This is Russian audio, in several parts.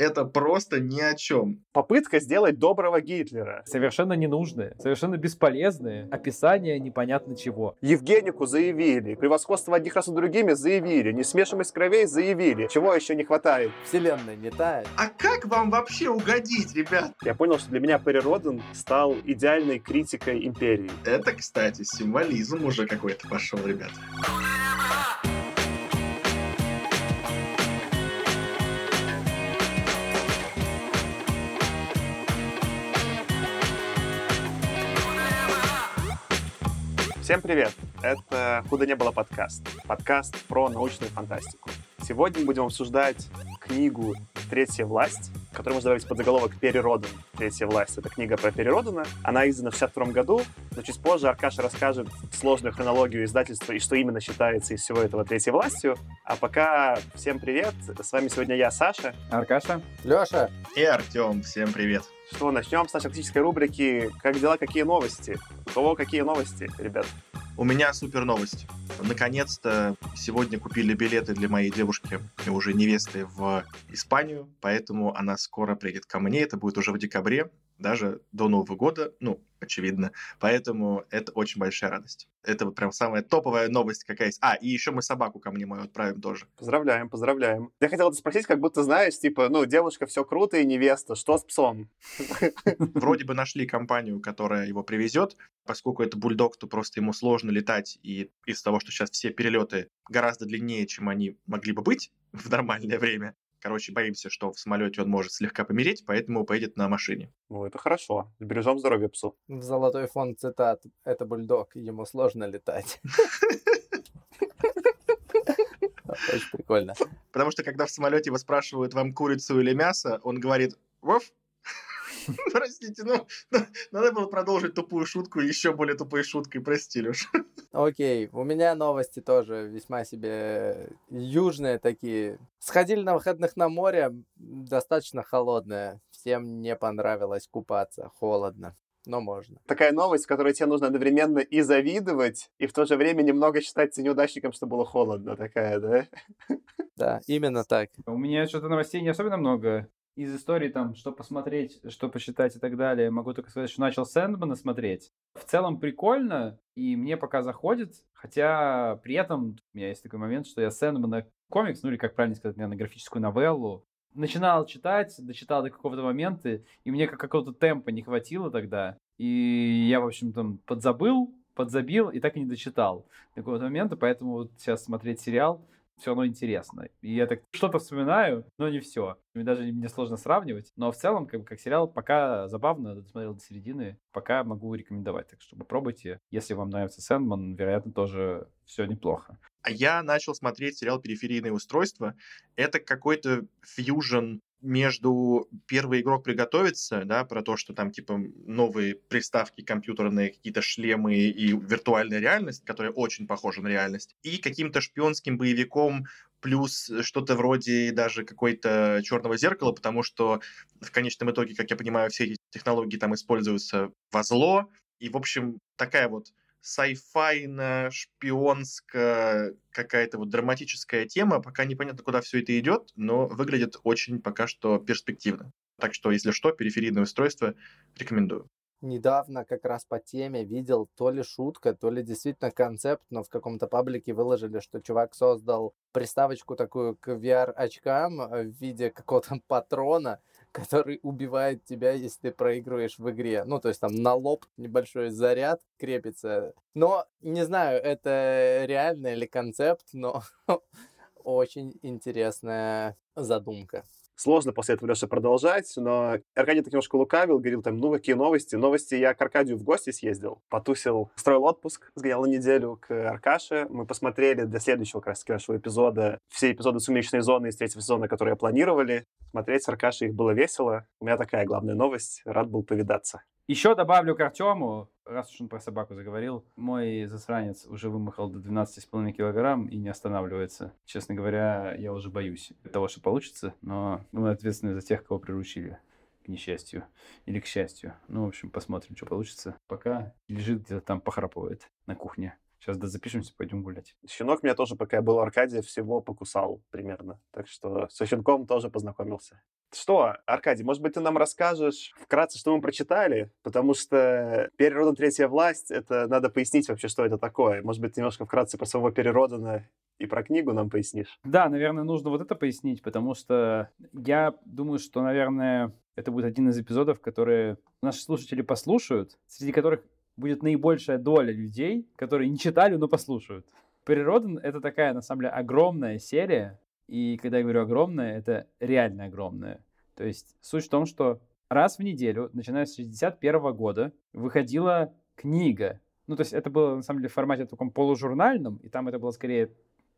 это просто ни о чем. Попытка сделать доброго Гитлера. Совершенно ненужные, совершенно бесполезные. Описание непонятно чего. Евгенику заявили, превосходство одних раз над другими заявили, несмешимость кровей заявили. Чего еще не хватает? Вселенная не тает. А как вам вообще угодить, ребят? Я понял, что для меня Перри Роден стал идеальной критикой империи. Это, кстати, символизм уже какой-то пошел, ребят. Всем привет! Это «Худо не было» подкаст. Подкаст про научную фантастику. Сегодня мы будем обсуждать книгу «Третья власть», которую можно добавить под заголовок «Перри Роден». «Третья власть» — это книга про Перри Родена. Она издана в 62 году, но чуть позже Аркаша расскажет сложную хронологию издательства и что именно считается из всего этого «Третьей властью». А пока всем привет! С вами сегодня я, Саша. Аркаша? Леша, И Артем, всем привет. Что, начнем с нашей классической рубрики «Как дела, какие новости?» У кого какие новости, ребят? У меня супер новость. Наконец-то сегодня купили билеты для моей девушки, уже невесты, в Испанию, поэтому она скоро приедет ко мне, это будет уже в декабре, даже до Нового года, ну, очевидно. Поэтому это очень большая радость. Это вот прям самая топовая новость какая есть. А, и еще мы собаку ко мне мою отправим тоже. Поздравляем, поздравляем. Я хотел спросить, как будто знаешь, типа, ну, девушка, все круто и невеста, что с псом? Вроде бы нашли компанию, которая его привезет. Поскольку это бульдог, то просто ему сложно летать. И из-за того, что сейчас все перелеты гораздо длиннее, чем они могли бы быть в нормальное время, Короче, боимся, что в самолете он может слегка помереть, поэтому поедет на машине. Ну, это хорошо. Бережем здоровье псу. в золотой фонд цитат. Это бульдог, ему сложно летать. Очень прикольно. Потому что когда в самолете его спрашивают, вам курицу или мясо, он говорит, вов, Простите, ну, надо было продолжить тупую шутку еще более тупой шуткой, прости, Леш. Окей, у меня новости тоже весьма себе южные такие. Сходили на выходных на море, достаточно холодное. Всем не понравилось купаться, холодно. Но можно. Такая новость, которой тебе нужно одновременно и завидовать, и в то же время немного считаться неудачником, что было холодно. Такая, да? Да, именно так. У меня что-то новостей не особенно много. Из истории там, что посмотреть, что почитать и так далее, могу только сказать, что начал Сэндмана смотреть. В целом прикольно, и мне пока заходит, хотя при этом у меня есть такой момент, что я Сэндмана комикс, ну или как правильно сказать, наверное, графическую новеллу, начинал читать, дочитал до какого-то момента, и мне как какого-то темпа не хватило тогда. И я, в общем, там подзабыл, подзабил и так и не дочитал до какого-то момента, поэтому вот сейчас смотреть сериал все равно интересно. И я так что-то вспоминаю, но не все. Мне даже мне сложно сравнивать. Но в целом, как, как сериал, пока забавно, досмотрел до середины, пока могу рекомендовать. Так что попробуйте. Если вам нравится Сэндман, вероятно, тоже все неплохо. А я начал смотреть сериал «Периферийные устройства». Это какой-то фьюжн между первый игрок приготовится, да, про то, что там типа новые приставки компьютерные, какие-то шлемы и виртуальная реальность, которая очень похожа на реальность, и каким-то шпионским боевиком плюс что-то вроде даже какой-то черного зеркала, потому что в конечном итоге, как я понимаю, все эти технологии там используются во зло, и, в общем, такая вот сайфайно, шпионская, какая-то вот драматическая тема. Пока непонятно, куда все это идет, но выглядит очень пока что перспективно. Так что, если что, периферийное устройство рекомендую. Недавно как раз по теме видел то ли шутка, то ли действительно концепт, но в каком-то паблике выложили, что чувак создал приставочку такую к VR-очкам в виде какого-то патрона, который убивает тебя, если ты проигрываешь в игре. Ну, то есть там на лоб небольшой заряд крепится. Но не знаю, это реально или концепт, но очень интересная задумка. Сложно после этого, Леша, продолжать, но Аркадий так немножко лукавил, говорил там, ну, какие новости? Новости, я к Аркадию в гости съездил, потусил, строил отпуск, сгонял на неделю к Аркаше. Мы посмотрели для следующего, как раз нашего эпизода, все эпизоды «Сумеречной зоны» из третьего сезона, которые планировали. Смотреть с Аркашей их было весело. У меня такая главная новость. Рад был повидаться. Еще добавлю к Артему, раз уж он про собаку заговорил, мой засранец уже вымахал до 12,5 килограмм и не останавливается. Честно говоря, я уже боюсь того, что получится, но мы ответственны за тех, кого приручили к несчастью или к счастью. Ну, в общем, посмотрим, что получится. Пока лежит где-то там, похрапывает на кухне. Сейчас да запишемся, пойдем гулять. Щенок меня тоже, пока я был в Аркадии, всего покусал примерно. Так что со щенком тоже познакомился. Что, Аркадий, может быть, ты нам расскажешь вкратце, что мы прочитали? Потому что «Перероден третья власть» — это надо пояснить вообще, что это такое. Может быть, немножко вкратце про своего Переродана и про книгу нам пояснишь? Да, наверное, нужно вот это пояснить, потому что я думаю, что, наверное, это будет один из эпизодов, которые наши слушатели послушают, среди которых будет наибольшая доля людей, которые не читали, но послушают. Природа — это такая, на самом деле, огромная серия, и когда я говорю огромная, это реально огромная. То есть суть в том, что раз в неделю, начиная с 61 года, выходила книга. Ну, то есть это было, на самом деле, в формате таком полужурнальном, и там это было скорее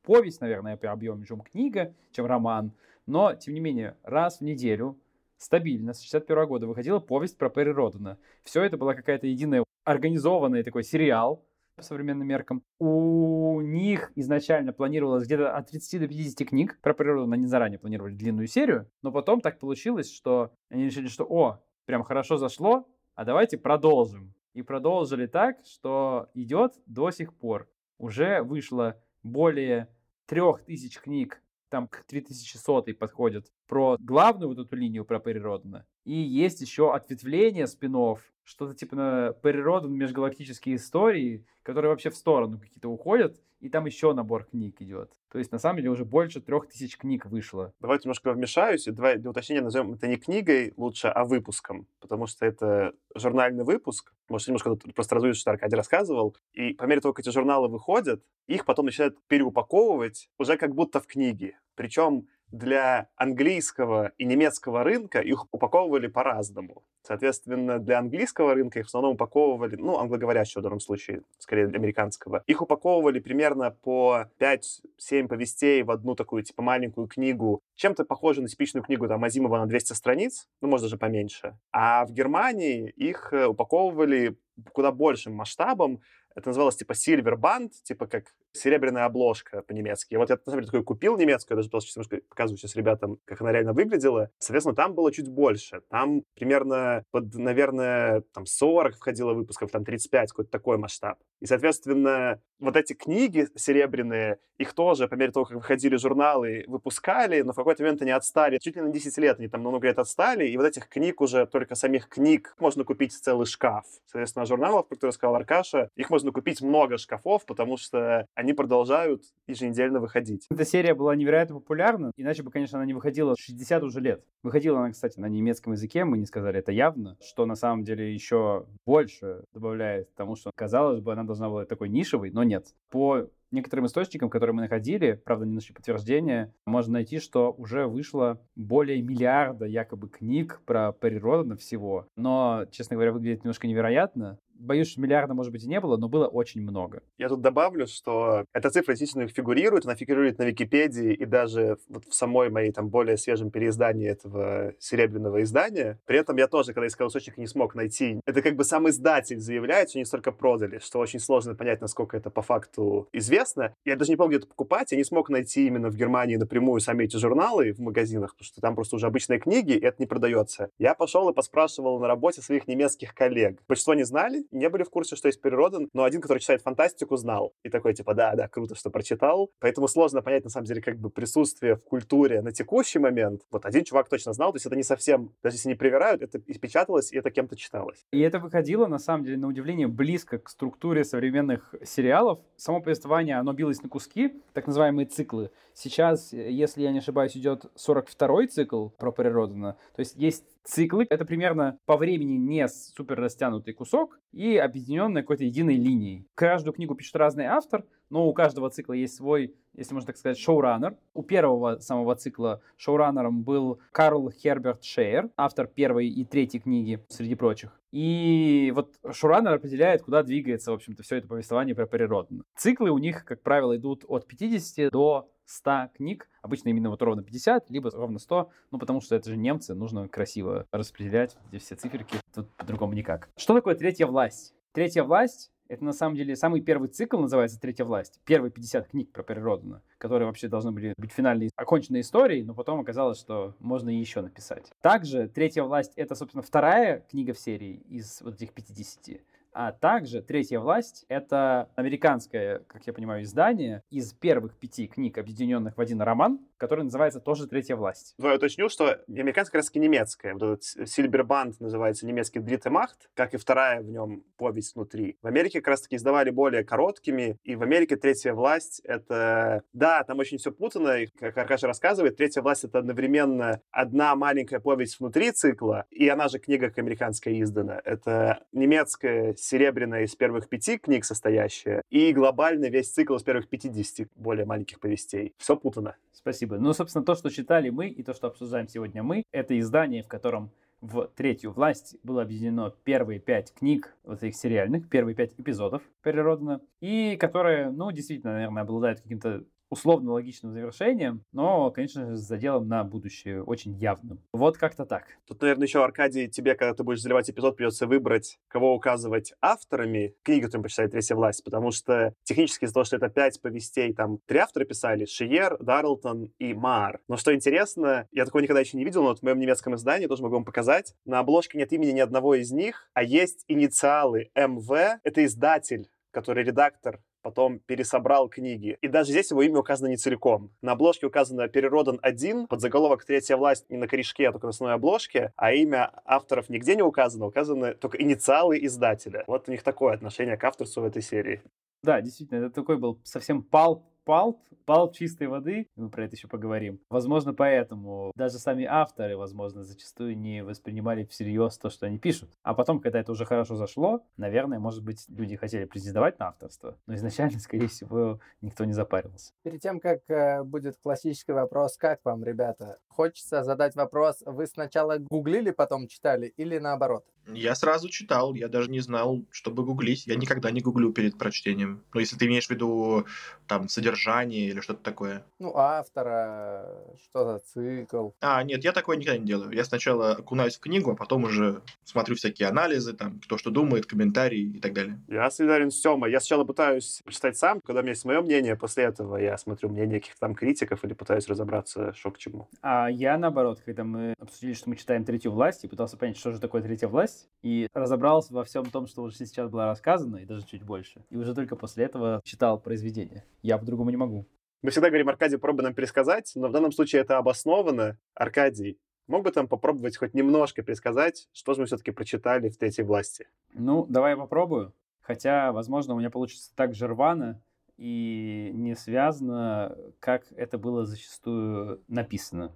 повесть, наверное, по объему, чем книга, чем роман. Но, тем не менее, раз в неделю стабильно, с 61 года выходила повесть про Перри Родена. Все это была какая-то единая организованный такой сериал по современным меркам. У них изначально планировалось где-то от 30 до 50 книг про природу, они заранее планировали длинную серию, но потом так получилось, что они решили, что о, прям хорошо зашло, а давайте продолжим. И продолжили так, что идет до сих пор. Уже вышло более трех тысяч книг там к 3100 подходят, про главную вот эту линию про Перри Родена. И есть еще ответвление спинов, что-то типа на Перри Роден межгалактические истории, которые вообще в сторону какие-то уходят, и там еще набор книг идет. То есть, на самом деле, уже больше трех тысяч книг вышло. Давайте немножко вмешаюсь, и давай для уточнения назовем это не книгой лучше, а выпуском, потому что это журнальный выпуск. Может, немножко просто разуешь, что Аркадий рассказывал. И по мере того, как эти журналы выходят, их потом начинают переупаковывать уже как будто в книги. Причем для английского и немецкого рынка их упаковывали по-разному. Соответственно, для английского рынка их в основном упаковывали, ну, англоговорящего в данном случае, скорее для американского, их упаковывали примерно по 5-7 повестей в одну такую, типа, маленькую книгу, чем-то похоже на типичную книгу там Азимова на 200 страниц, ну, может, даже поменьше. А в Германии их э, упаковывали куда большим масштабом, это называлось типа Silver Band, типа как серебряная обложка по-немецки. И вот я, на самом деле, такой купил немецкую, я даже просто немножко показываю сейчас ребятам, как она реально выглядела. Соответственно, там было чуть больше. Там примерно под, наверное, там 40 входило выпусков, там 35, какой-то такой масштаб. И, соответственно, вот эти книги серебряные, их тоже, по мере того, как выходили журналы, выпускали, но в какой-то момент они отстали. Чуть ли на 10 лет они там много лет отстали, и вот этих книг уже, только самих книг, можно купить целый шкаф. Соответственно, журналов, про которые сказал Аркаша, их можно купить много шкафов, потому что они продолжают еженедельно выходить. Эта серия была невероятно популярна, иначе бы, конечно, она не выходила 60 уже лет. Выходила она, кстати, на немецком языке, мы не сказали это явно, что на самом деле еще больше добавляет тому, что, казалось бы, она должна была быть такой нишевой, но нет. По некоторым источникам, которые мы находили, правда, не нашли подтверждения, можно найти, что уже вышло более миллиарда якобы книг про природу всего. Но, честно говоря, выглядит немножко невероятно боюсь, что миллиарда, может быть, и не было, но было очень много. Я тут добавлю, что эта цифра действительно фигурирует, она фигурирует на Википедии и даже вот в самой моей там более свежем переиздании этого серебряного издания. При этом я тоже, когда искал источник, не смог найти. Это как бы сам издатель заявляет, что они столько продали, что очень сложно понять, насколько это по факту известно. Я даже не помню, где это покупать, я не смог найти именно в Германии напрямую сами эти журналы в магазинах, потому что там просто уже обычные книги, и это не продается. Я пошел и поспрашивал на работе своих немецких коллег. Большинство не знали, не были в курсе, что есть природа, но один, который читает фантастику, знал. И такой, типа, да, да, круто, что прочитал. Поэтому сложно понять, на самом деле, как бы присутствие в культуре на текущий момент. Вот один чувак точно знал, то есть это не совсем, даже если не привирают, это испечаталось, и это кем-то читалось. И это выходило, на самом деле, на удивление, близко к структуре современных сериалов. Само повествование, оно билось на куски, так называемые циклы. Сейчас, если я не ошибаюсь, идет 42-й цикл про Природина. То есть есть циклы. Это примерно по времени не супер растянутый кусок и объединенный какой-то единой линией. Каждую книгу пишет разный автор, но у каждого цикла есть свой, если можно так сказать, шоураннер. У первого самого цикла шоураннером был Карл Херберт Шейер, автор первой и третьей книги, среди прочих. И вот шоураннер определяет, куда двигается, в общем-то, все это повествование про природу. Циклы у них, как правило, идут от 50 до 100 книг, обычно именно вот ровно 50, либо ровно 100, ну потому что это же немцы, нужно красиво распределять эти все циферки, тут по-другому никак. Что такое третья власть? Третья власть это на самом деле самый первый цикл называется «Третья власть». Первые 50 книг про Переродана, которые вообще должны были быть финальной оконченной историей, но потом оказалось, что можно и еще написать. Также «Третья власть» — это, собственно, вторая книга в серии из вот этих 50. А также «Третья власть» — это американское, как я понимаю, издание из первых пяти книг, объединенных в один роман, который называется тоже «Третья власть». Я уточню, что американская как раз немецкая. Вот этот Сильбербанд называется немецкий «Дрите Махт», как и вторая в нем повесть внутри. В Америке как раз-таки издавали более короткими, и в Америке «Третья власть» — это... Да, там очень все путано, и, как Аркаша рассказывает, «Третья власть» — это одновременно одна маленькая повесть внутри цикла, и она же книга как американская издана. Это немецкая серебряная из первых пяти книг состоящая, и глобальный весь цикл из первых 50 более маленьких повестей. Все путано. Спасибо. Ну, собственно, то, что читали мы и то, что обсуждаем сегодня мы, это издание, в котором в третью власть было объединено первые пять книг вот этих сериальных, первые пять эпизодов переродано, и которые, ну, действительно, наверное, обладают каким-то условно логичным завершением, но, конечно же, с заделом на будущее очень явным. Вот как-то так. Тут, наверное, еще, Аркадий, тебе, когда ты будешь заливать эпизод, придется выбрать, кого указывать авторами книги, которую почитает «Третья власть», потому что технически из-за того, что это пять повестей, там три автора писали, Шиер, Дарлтон и Мар. Но что интересно, я такого никогда еще не видел, но вот в моем немецком издании, тоже могу вам показать, на обложке нет имени ни одного из них, а есть инициалы МВ, это издатель который редактор потом пересобрал книги. И даже здесь его имя указано не целиком. На обложке указано «Переродан один», под заголовок «Третья власть» не на корешке, а только на основной обложке, а имя авторов нигде не указано, указаны только инициалы издателя. Вот у них такое отношение к авторству в этой серии. Да, действительно, это такой был совсем пал палп, палп чистой воды, мы про это еще поговорим. Возможно, поэтому даже сами авторы, возможно, зачастую не воспринимали всерьез то, что они пишут. А потом, когда это уже хорошо зашло, наверное, может быть, люди хотели претендовать на авторство, но изначально, скорее всего, никто не запаривался. Перед тем, как э, будет классический вопрос, как вам, ребята, хочется задать вопрос, вы сначала гуглили, потом читали или наоборот? Я сразу читал, я даже не знал, чтобы гуглить. Я никогда не гуглю перед прочтением. Но если ты имеешь в виду там содержание или что-то такое. Ну, автора, что за цикл. А, нет, я такое никогда не делаю. Я сначала окунаюсь в книгу, а потом уже смотрю всякие анализы, там, кто что думает, комментарии и так далее. Я солидарен с Тёмой. Я сначала пытаюсь прочитать сам, когда у меня есть мое мнение, после этого я смотрю мнение каких-то там критиков или пытаюсь разобраться, что к чему. А я, наоборот, когда мы обсудили, что мы читаем «Третью власть», и пытался понять, что же такое «Третья власть», и разобрался во всем том, что уже сейчас было рассказано, и даже чуть больше. И уже только после этого читал произведение. Я по-другому не могу. Мы всегда говорим, Аркадий, пробуй нам пересказать, но в данном случае это обосновано. Аркадий, мог бы там попробовать хоть немножко пересказать, что же мы все-таки прочитали в «Третьей власти»? Ну, давай я попробую. Хотя, возможно, у меня получится так же рвано и не связано, как это было зачастую написано.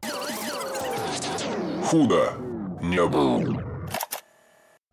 Худо не было.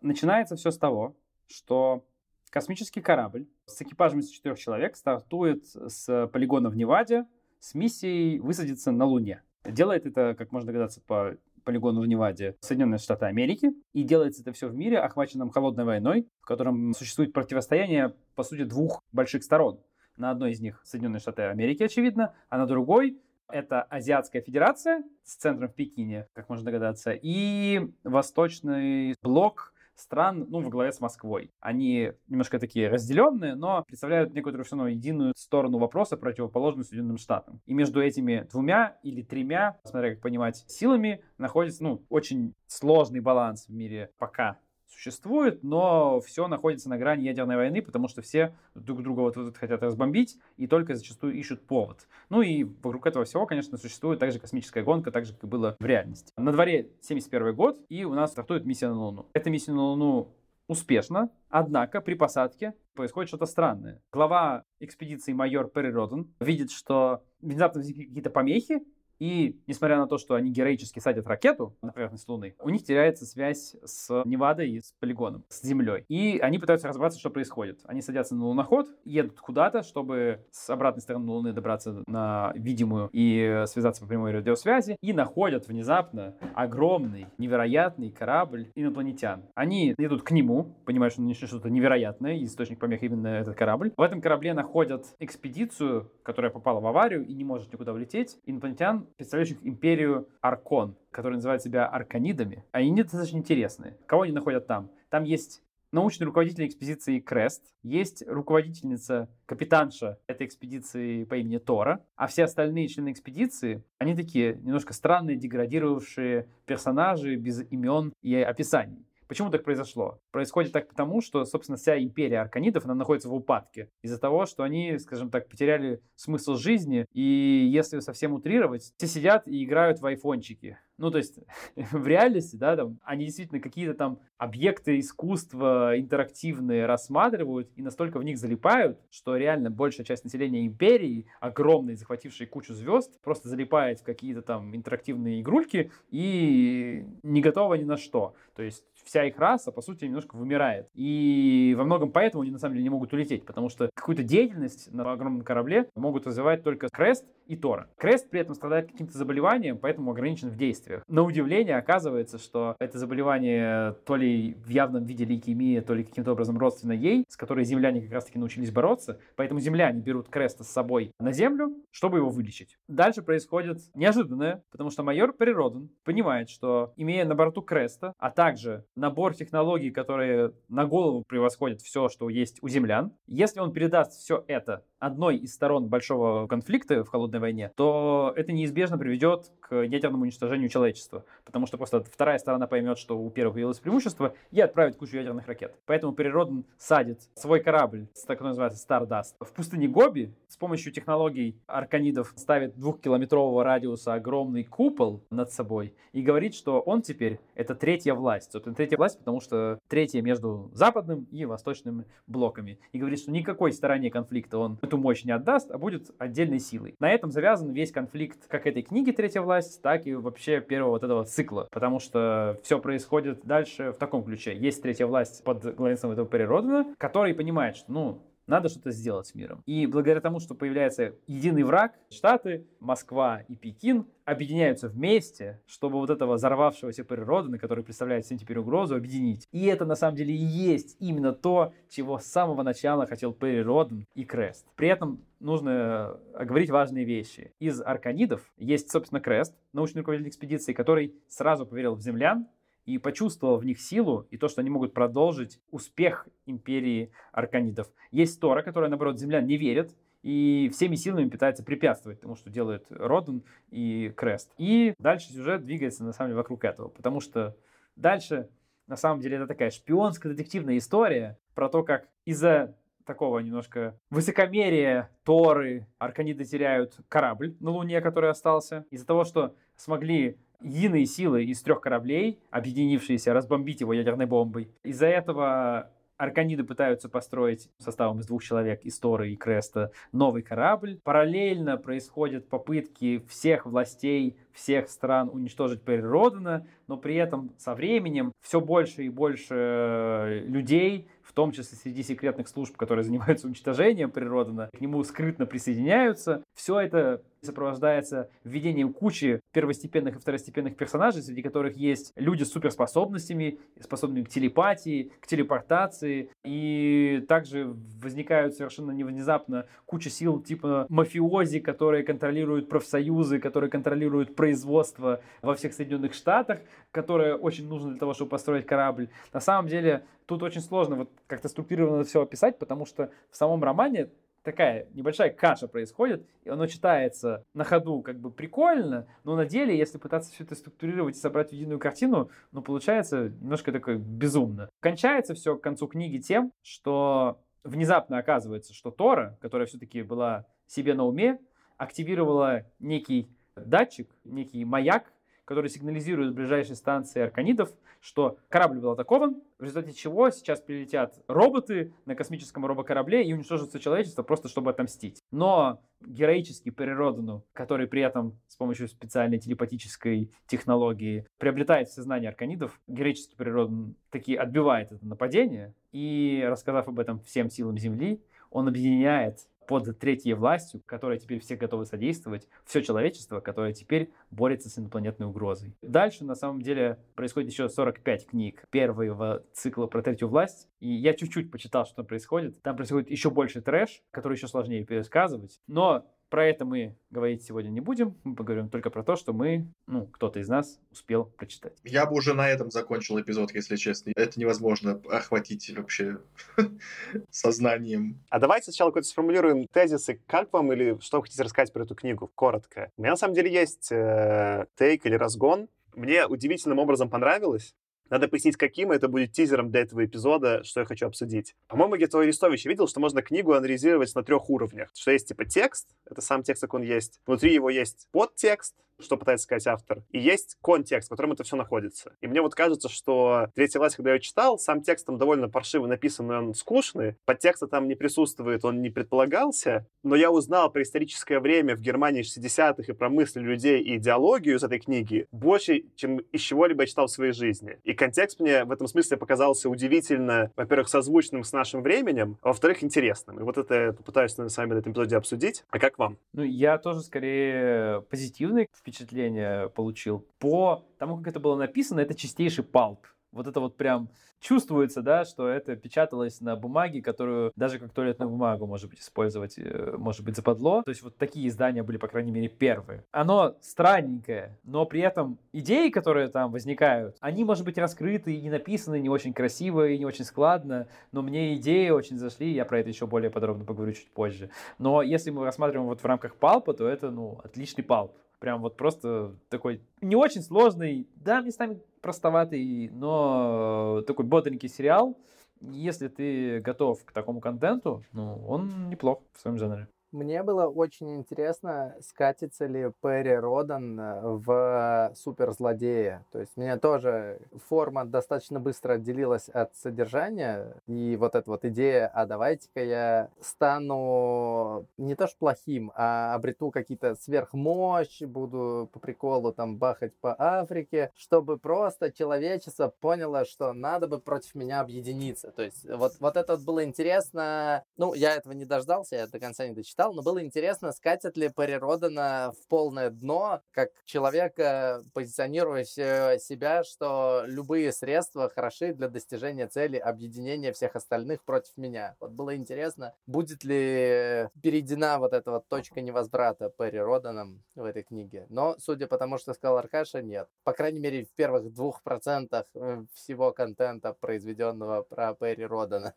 Начинается все с того, что космический корабль с экипажем из четырех человек стартует с полигона в Неваде с миссией высадиться на Луне. Делает это, как можно догадаться по полигону в Неваде, Соединенные Штаты Америки. И делается это все в мире, охваченном холодной войной, в котором существует противостояние, по сути, двух больших сторон. На одной из них Соединенные Штаты Америки, очевидно, а на другой это Азиатская Федерация с центром в Пекине, как можно догадаться, и Восточный блок стран, ну, в главе с Москвой. Они немножко такие разделенные, но представляют некоторую все равно единую сторону вопроса, противоположную Соединенным Штатам. И между этими двумя или тремя, смотря как понимать, силами, находится, ну, очень сложный баланс в мире пока существует, но все находится на грани ядерной войны, потому что все друг друга вот, вот хотят разбомбить и только зачастую ищут повод. Ну и вокруг этого всего, конечно, существует также космическая гонка, так же, как и было в реальности. На дворе 71 год, и у нас стартует миссия на Луну. Эта миссия на Луну успешно, однако при посадке происходит что-то странное. Глава экспедиции майор Перри Роден видит, что внезапно возникли какие-то помехи, и несмотря на то, что они героически садят ракету на поверхность Луны, у них теряется связь с Невадой и с полигоном, с Землей. И они пытаются разобраться, что происходит. Они садятся на луноход, едут куда-то, чтобы с обратной стороны Луны добраться на видимую и связаться по прямой радиосвязи, и находят внезапно огромный, невероятный корабль инопланетян. Они едут к нему, понимают, что нашли что-то невероятное, и источник помех именно этот корабль. В этом корабле находят экспедицию, которая попала в аварию и не может никуда улететь. Инопланетян представляющих империю Аркон, которые называют себя арканидами. Они достаточно интересные. Кого они находят там? Там есть научный руководитель экспедиции Крест, есть руководительница, капитанша этой экспедиции по имени Тора, а все остальные члены экспедиции, они такие немножко странные, деградировавшие персонажи без имен и описаний. Почему так произошло? Происходит так потому, что, собственно, вся империя арканидов, она находится в упадке из-за того, что они, скажем так, потеряли смысл жизни, и если совсем утрировать, все сидят и играют в айфончики. Ну, то есть в реальности, да, там, они действительно какие-то там объекты искусства интерактивные рассматривают и настолько в них залипают, что реально большая часть населения империи, огромной, захватившей кучу звезд, просто залипает в какие-то там интерактивные игрульки и не готова ни на что. То есть вся их раса, по сути, немножко вымирает. И во многом поэтому они, на самом деле, не могут улететь, потому что какую-то деятельность на огромном корабле могут развивать только Крест и Тора. Крест при этом страдает каким-то заболеванием, поэтому ограничен в действиях. На удивление оказывается, что это заболевание то ли в явном виде лейкемия, то ли каким-то образом родственно ей, с которой земляне как раз-таки научились бороться, поэтому земляне берут Креста с собой на землю, чтобы его вылечить. Дальше происходит неожиданное, потому что майор Природан понимает, что имея на борту Креста, а также набор технологий, которые на голову превосходят все, что есть у землян. Если он передаст все это одной из сторон большого конфликта в холодной войне, то это неизбежно приведет к ядерному уничтожению человечества. Потому что просто вторая сторона поймет, что у первых появилось преимущество, и отправит кучу ядерных ракет. Поэтому Природан садит свой корабль, так называется Stardust, в пустыне Гоби с помощью технологий арканидов ставит двухкилометрового радиуса огромный купол над собой и говорит, что он теперь это третья власть. Собственно, третья власть, потому что третья между западным и восточным блоками. И говорит, что никакой стороне конфликта он эту мощь не отдаст, а будет отдельной силой. На этом завязан весь конфликт как этой книги «Третья власть», так и вообще первого вот этого цикла, потому что все происходит дальше в таком ключе. Есть третья власть под главенством этого Переродана, который понимает, что, ну, надо что-то сделать с миром. И благодаря тому, что появляется единый враг, Штаты, Москва и Пекин объединяются вместе, чтобы вот этого взорвавшегося природы, который представляет всем теперь угрозу, объединить. И это на самом деле и есть именно то, чего с самого начала хотел Перри Роден и Крест. При этом нужно оговорить важные вещи. Из арканидов есть, собственно, Крест, научный руководитель экспедиции, который сразу поверил в землян, и почувствовал в них силу и то, что они могут продолжить успех империи арканидов. Есть Тора, которая, наоборот, землян не верит, и всеми силами пытается препятствовать тому, что делает Роден и Крест. И дальше сюжет двигается, на самом деле, вокруг этого, потому что дальше, на самом деле, это такая шпионская детективная история про то, как из-за такого немножко высокомерия Торы арканиды теряют корабль на Луне, который остался, из-за того, что смогли единые силы из трех кораблей, объединившиеся, разбомбить его ядерной бомбой. Из-за этого Арканиды пытаются построить составом из двух человек, из и Креста, новый корабль. Параллельно происходят попытки всех властей, всех стран уничтожить Перри Родена, но при этом со временем все больше и больше людей в том числе среди секретных служб, которые занимаются уничтожением природы, к нему скрытно присоединяются. Все это сопровождается введением кучи первостепенных и второстепенных персонажей, среди которых есть люди с суперспособностями, способными к телепатии, к телепортации. И также возникают совершенно невнезапно куча сил типа мафиози, которые контролируют профсоюзы, которые контролируют производство во всех Соединенных Штатах, которое очень нужно для того, чтобы построить корабль. На самом деле тут очень сложно вот как-то структурированно все описать, потому что в самом романе такая небольшая каша происходит, и оно читается на ходу как бы прикольно, но на деле, если пытаться все это структурировать и собрать в единую картину, ну, получается немножко такое безумно. Кончается все к концу книги тем, что внезапно оказывается, что Тора, которая все-таки была себе на уме, активировала некий датчик, некий маяк, который сигнализирует ближайшей станции арканидов, что корабль был атакован, в результате чего сейчас прилетят роботы на космическом робокорабле и уничтожат все человечество просто чтобы отомстить. Но героический Переродину, который при этом с помощью специальной телепатической технологии приобретает сознание арканидов, героический Переродин таки отбивает это нападение и, рассказав об этом всем силам Земли, он объединяет под третьей властью, которой теперь все готовы содействовать, все человечество, которое теперь борется с инопланетной угрозой. Дальше, на самом деле, происходит еще 45 книг первого цикла про третью власть, и я чуть-чуть почитал, что там происходит. Там происходит еще больше трэш, который еще сложнее пересказывать, но про это мы говорить сегодня не будем. Мы поговорим только про то, что мы, ну, кто-то из нас успел прочитать. Я бы уже на этом закончил эпизод, если честно. Это невозможно охватить вообще сознанием. А давайте сначала какой-то сформулируем тезисы, как вам или что вы хотите рассказать про эту книгу, коротко. У меня на самом деле есть э, тейк или разгон. Мне удивительным образом понравилось, Надо пояснить, каким, это будет тизером для этого эпизода, что я хочу обсудить. По-моему, где-то Арестович видел, что можно книгу анализировать на трех уровнях. Что есть, типа, текст, это сам текст, как он есть. Внутри его есть подтекст, что пытается сказать автор. И есть контекст, в котором это все находится. И мне вот кажется, что «Третья власть», когда я читал, сам текст там довольно паршиво написан, и он скучный. Подтекста там не присутствует, он не предполагался. Но я узнал про историческое время в Германии 60-х и про мысли людей и идеологию из этой книги больше, чем из чего-либо я читал в своей жизни. И контекст мне в этом смысле показался удивительно, во-первых, созвучным с нашим временем, а во-вторых, интересным. И вот это я попытаюсь с вами на этом эпизоде обсудить. А как вам? Ну, я тоже скорее позитивный впечатление получил. По тому, как это было написано, это чистейший палп. Вот это вот прям чувствуется, да, что это печаталось на бумаге, которую даже как туалетную бумагу, может быть, использовать, э, может быть, западло. То есть вот такие издания были, по крайней мере, первые. Оно странненькое, но при этом идеи, которые там возникают, они, может быть, раскрыты и написаны не очень красиво и не очень складно, но мне идеи очень зашли, я про это еще более подробно поговорю чуть позже. Но если мы рассматриваем вот в рамках палпа, то это, ну, отличный палп. Прям вот просто такой не очень сложный, да, местами простоватый, но такой бодренький сериал. Если ты готов к такому контенту, ну, он неплох в своем жанре. Мне было очень интересно, скатится ли Перри Родан э, в суперзлодея. То есть мне тоже форма достаточно быстро отделилась от содержания. И вот эта вот идея, а давайте-ка я стану не то что плохим, а обрету какие-то сверхмощь, буду по приколу там бахать по Африке, чтобы просто человечество поняло, что надо бы против меня объединиться. То есть вот, вот это вот было интересно. Ну, я этого не дождался, я до конца не дочитал читал, но было интересно, скатит ли Перри Родана в полное дно, как человека, позиционирующего себя, что любые средства хороши для достижения цели объединения всех остальных против меня. Вот было интересно, будет ли перейдена вот эта вот точка невозврата Перри Роданом в этой книге. Но, судя по тому, что сказал Аркаша, нет. По крайней мере, в первых двух процентах э, всего контента, произведенного про Перри Родана.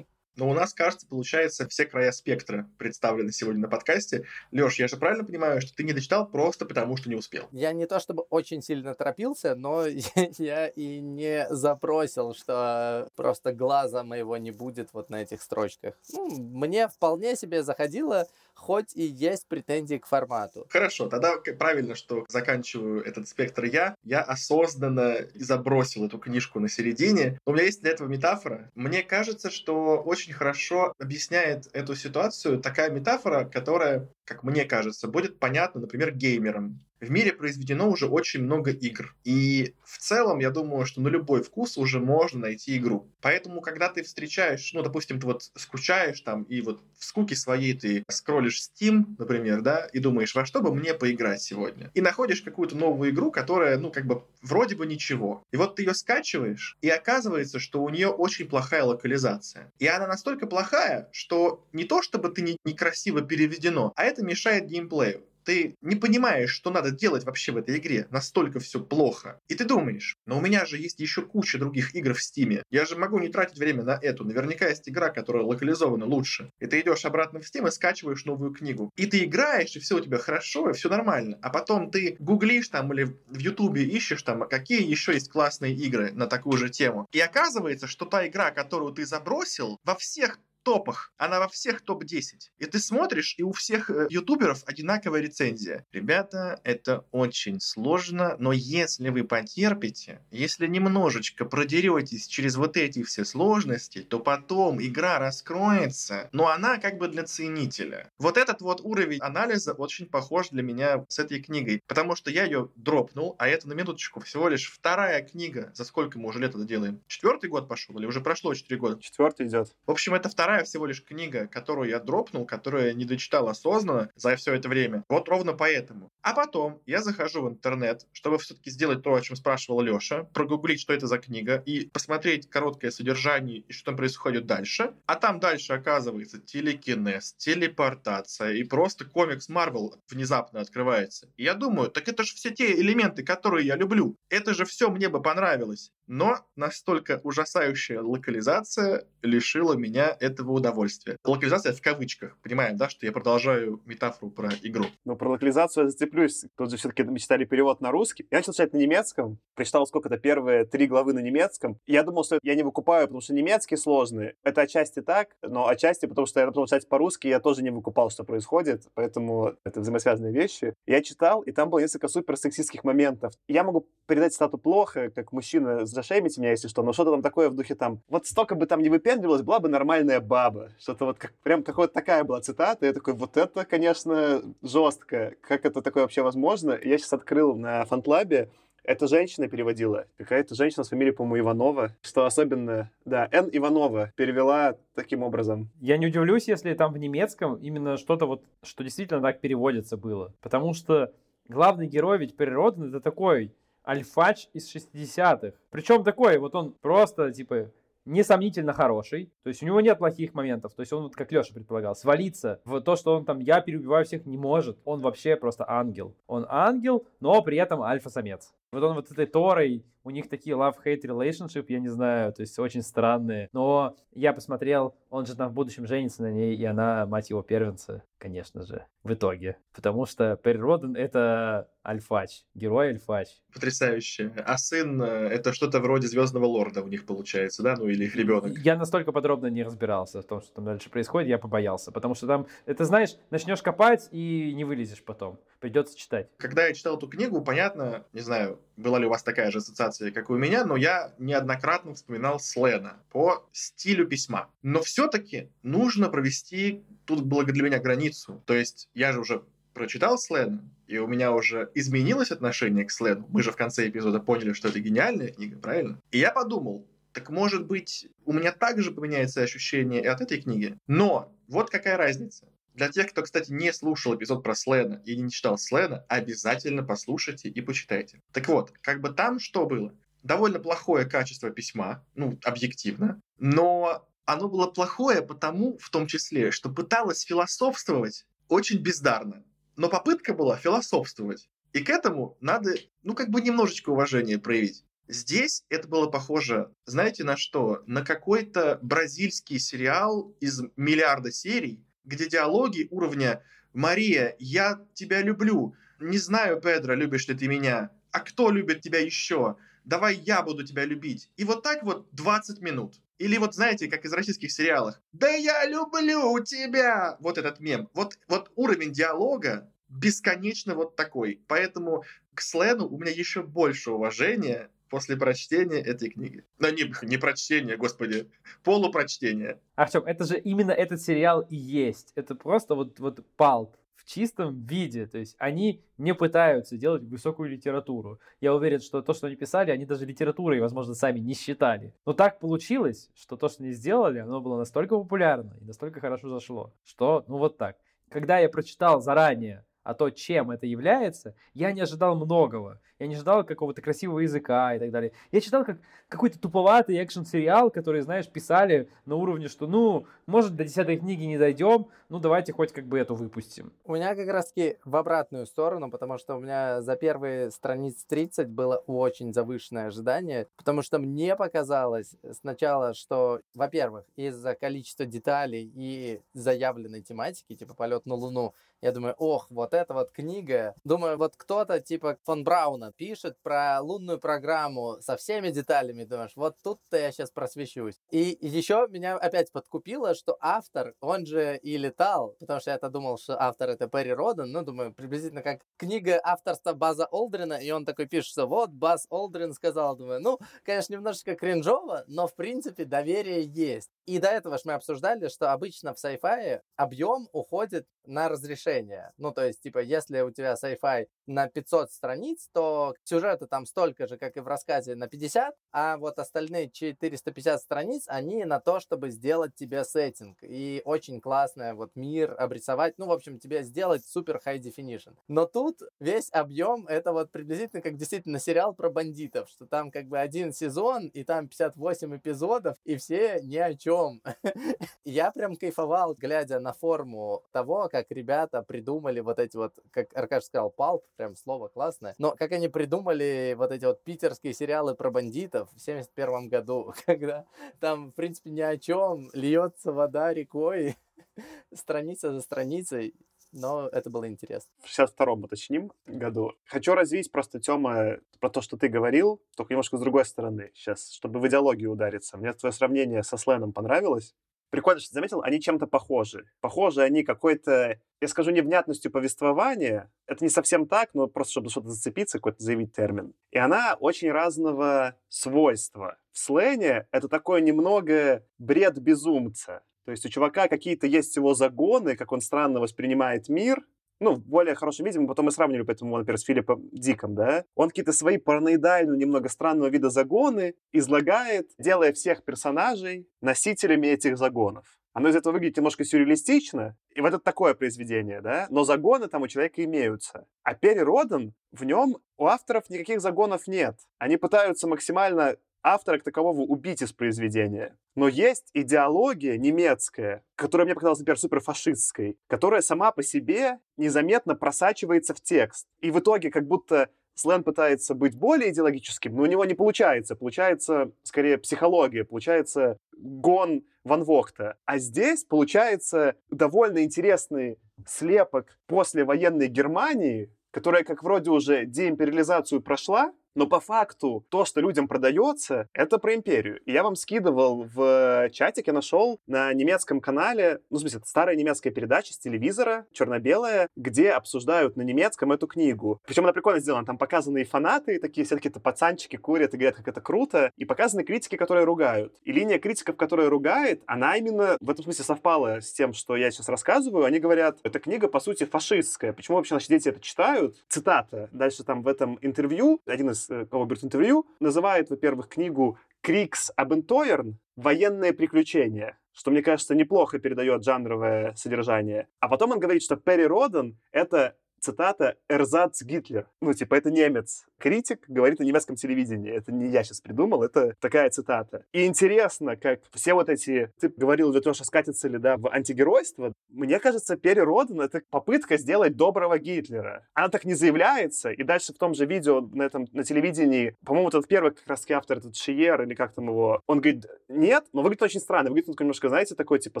Но у нас, кажется, получается, все края спектра представлены сегодня на подкасте. Леш, я же правильно понимаю, что ты не дочитал просто потому, что не успел? Я не то чтобы очень сильно торопился, но я и не запросил, что просто глаза моего не будет вот на этих строчках. Ну, мне вполне себе заходило, хоть и есть претензии к формату. Хорошо, тогда правильно, что заканчиваю этот спектр я. Я осознанно забросил эту книжку на середине. У меня есть для этого метафора. Мне кажется, что очень хорошо объясняет эту ситуацию такая метафора, которая, как мне кажется, будет понятна, например, геймерам в мире произведено уже очень много игр. И в целом, я думаю, что на любой вкус уже можно найти игру. Поэтому, когда ты встречаешь, ну, допустим, ты вот скучаешь там, и вот в скуке своей ты скроллишь Steam, например, да, и думаешь, во что бы мне поиграть сегодня? И находишь какую-то новую игру, которая, ну, как бы вроде бы ничего. И вот ты ее скачиваешь, и оказывается, что у нее очень плохая локализация. И она настолько плохая, что не то, чтобы ты не, некрасиво переведено, а это мешает геймплею ты не понимаешь, что надо делать вообще в этой игре. Настолько все плохо. И ты думаешь, но у меня же есть еще куча других игр в Стиме. Я же могу не тратить время на эту. Наверняка есть игра, которая локализована лучше. И ты идешь обратно в Steam и скачиваешь новую книгу. И ты играешь, и все у тебя хорошо, и все нормально. А потом ты гуглишь там или в Ютубе ищешь там, какие еще есть классные игры на такую же тему. И оказывается, что та игра, которую ты забросил, во всех топах. Она во всех топ-10. И ты смотришь, и у всех э, ютуберов одинаковая рецензия. Ребята, это очень сложно, но если вы потерпите, если немножечко продеретесь через вот эти все сложности, то потом игра раскроется, но она как бы для ценителя. Вот этот вот уровень анализа очень похож для меня с этой книгой, потому что я ее дропнул, а это на минуточку всего лишь вторая книга. За сколько мы уже лет это делаем? Четвертый год пошел или уже прошло четыре года? Четвертый идет. В общем, это вторая вторая всего лишь книга, которую я дропнул, которую я не дочитал осознанно за все это время. Вот ровно поэтому. А потом я захожу в интернет, чтобы все-таки сделать то, о чем спрашивал Леша, прогуглить, что это за книга, и посмотреть короткое содержание и что там происходит дальше. А там дальше оказывается телекинез, телепортация и просто комикс Марвел внезапно открывается. И я думаю, так это же все те элементы, которые я люблю. Это же все мне бы понравилось. Но настолько ужасающая локализация лишила меня этого удовольствия. Локализация в кавычках. Понимаем, да, что я продолжаю метафору про игру. Ну, про локализацию я зацеплюсь. Тут же все-таки мы читали перевод на русский. Я начал читать на немецком, прочитал сколько-то первые три главы на немецком. Я думал, что я не выкупаю, потому что немецкий сложный. Это отчасти так, но отчасти потому, что я начал читать по-русски, я тоже не выкупал, что происходит, поэтому это взаимосвязанные вещи. Я читал, и там было несколько супер сексистских моментов. Я могу передать стату плохо, как мужчина, зашеймите меня, если что, но что-то там такое в духе там, вот столько бы там не выпендривалась, была бы нормальная баба. Что-то вот как, прям какая-то такая была цитата, я такой, вот это, конечно, жестко. Как это такое вообще возможно? Я сейчас открыл на фантлабе это женщина переводила. Какая-то женщина с фамилией, по-моему, Иванова. Что особенно... Да, Н. Иванова перевела таким образом. Я не удивлюсь, если там в немецком именно что-то вот, что действительно так переводится было. Потому что главный герой ведь природан это такой альфач из 60-х. Причем такой, вот он просто, типа, несомнительно хороший, то есть у него нет плохих моментов, то есть он, вот как Леша предполагал, свалиться в то, что он там «я переубиваю всех» не может, он вообще просто ангел. Он ангел, но при этом альфа-самец. Вот он вот этой Торой, у них такие love-hate relationship, я не знаю, то есть очень странные. Но я посмотрел, он же там в будущем женится на ней, и она, мать его, первенца, конечно же, в итоге. Потому что Перри Роден — это альфач, герой альфач. Потрясающе. А сын — это что-то вроде Звездного Лорда у них получается, да? Ну или их ребенок. Я настолько подробно не разбирался в том, что там дальше происходит, я побоялся. Потому что там, это знаешь, начнешь копать и не вылезешь потом. Придется читать. Когда я читал эту книгу, понятно, не знаю, была ли у вас такая же ассоциация, как и у меня, но я неоднократно вспоминал Слена по стилю письма. Но все-таки нужно провести тут было для меня границу. То есть я же уже прочитал Слена, и у меня уже изменилось отношение к Слену. Мы же в конце эпизода поняли, что это гениальная книга, правильно? И я подумал, так может быть, у меня также поменяется ощущение и от этой книги. Но вот какая разница. Для тех, кто, кстати, не слушал эпизод про Слена и не читал Слена, обязательно послушайте и почитайте. Так вот, как бы там что было? Довольно плохое качество письма, ну, объективно, но оно было плохое потому, в том числе, что пыталось философствовать очень бездарно. Но попытка была философствовать. И к этому надо, ну, как бы немножечко уважения проявить. Здесь это было похоже, знаете, на что? На какой-то бразильский сериал из миллиарда серий, где диалоги уровня «Мария, я тебя люблю», «Не знаю, Педро, любишь ли ты меня», «А кто любит тебя еще?» «Давай я буду тебя любить». И вот так вот 20 минут. Или вот, знаете, как из российских сериалов. «Да я люблю тебя!» Вот этот мем. Вот, вот уровень диалога бесконечно вот такой. Поэтому к Слену у меня еще больше уважения, после прочтения этой книги. Ну, не, не прочтение, господи, полупрочтение. Артем, это же именно этот сериал и есть. Это просто вот, вот палп в чистом виде. То есть они не пытаются делать высокую литературу. Я уверен, что то, что они писали, они даже литературой, возможно, сами не считали. Но так получилось, что то, что они сделали, оно было настолько популярно и настолько хорошо зашло, что, ну вот так. Когда я прочитал заранее а то, чем это является, я не ожидал многого. Я не ожидал какого-то красивого языка и так далее. Я читал как какой-то туповатый экшн-сериал, который, знаешь, писали на уровне, что, ну, может, до десятой книги не дойдем, ну, давайте хоть как бы эту выпустим. У меня как раз-таки в обратную сторону, потому что у меня за первые страниц 30 было очень завышенное ожидание, потому что мне показалось сначала, что, во-первых, из-за количества деталей и заявленной тематики, типа полет на Луну, я думаю, ох, вот эта вот книга. Думаю, вот кто-то типа фон Брауна пишет про лунную программу со всеми деталями. Думаешь, вот тут-то я сейчас просвещусь. И еще меня опять подкупило, что автор, он же и летал, потому что я-то думал, что автор это Перри Родан. Ну, думаю, приблизительно как книга авторства База Олдрина, и он такой пишет, что вот Баз Олдрин сказал. Думаю, ну, конечно, немножечко кринжово, но в принципе доверие есть. И до этого же мы обсуждали, что обычно в sci-fi объем уходит на разрешение. Ну, то есть, типа, если у тебя sci-fi на 500 страниц, то сюжета там столько же, как и в рассказе на 50, а вот остальные 450 страниц, они на то, чтобы сделать тебе сеттинг. И очень классно вот мир обрисовать, ну, в общем, тебе сделать супер high definition. Но тут весь объем, это вот приблизительно как действительно сериал про бандитов, что там как бы один сезон, и там 58 эпизодов, и все ни о чем. Я прям кайфовал, глядя на форму того, как ребята придумали вот эти вот, как Аркаш сказал, палп, прям слово классное, но как они придумали вот эти вот питерские сериалы про бандитов в 71 году, когда там, в принципе, ни о чем, льется вода рекой, страница за страницей, но это было интересно. В 62-м уточним году. Хочу развить просто, Тёма, про то, что ты говорил, только немножко с другой стороны сейчас, чтобы в идеологию удариться. Мне твое сравнение со Сленом понравилось. Прикольно, что заметил, они чем-то похожи. Похожи они какой-то, я скажу, невнятностью повествования. Это не совсем так, но просто чтобы что-то зацепиться, какой-то заявить термин. И она очень разного свойства. В слене это такое немного бред безумца. То есть у чувака какие-то есть его загоны, как он странно воспринимает мир, ну, в более хорошем виде, мы потом и сравнили, поэтому, например, с Филиппом Диком, да, он какие-то свои параноидальные, немного странного вида загоны излагает, делая всех персонажей носителями этих загонов. Оно из этого выглядит немножко сюрреалистично, и вот это такое произведение, да, но загоны там у человека имеются. А Перри Родан, в нем у авторов никаких загонов нет. Они пытаются максимально автора как такового убить из произведения. Но есть идеология немецкая, которая мне показалась, например, суперфашистской, которая сама по себе незаметно просачивается в текст. И в итоге как будто Слен пытается быть более идеологическим, но у него не получается. Получается, скорее, психология, получается гон Ван Вохта. А здесь получается довольно интересный слепок после военной Германии, которая как вроде уже деимпериализацию прошла, но по факту то, что людям продается, это про империю. И я вам скидывал в чатик, я нашел на немецком канале, ну, в смысле, это старая немецкая передача с телевизора, черно-белая, где обсуждают на немецком эту книгу. Причем она прикольно сделана. Там показаны и фанаты, такие все какие-то пацанчики курят и говорят, как это круто, и показаны критики, которые ругают. И линия критиков, которая ругает, она именно в этом смысле совпала с тем, что я сейчас рассказываю. Они говорят, эта книга, по сути, фашистская. Почему вообще наши дети это читают? Цитата. Дальше там в этом интервью один из Э, кого берет интервью, называет, во-первых, книгу «Крикс Абентойерн. Военные приключения», что, мне кажется, неплохо передает жанровое содержание. А потом он говорит, что Перри Родан — это цитата «Эрзац Гитлер». Ну, типа, это немец. Критик говорит на немецком телевидении. Это не я сейчас придумал, это такая цитата. И интересно, как все вот эти... Ты говорил, Летеша, скатится ли, да, в антигеройство. Мне кажется, Перри Родан — это попытка сделать доброго Гитлера. Она так не заявляется, и дальше в том же видео на этом, на телевидении, по-моему, этот первый как раз автор, этот Шиер, или как там его, он говорит, нет, но выглядит очень странно. Выглядит он немножко, знаете, такой, типа,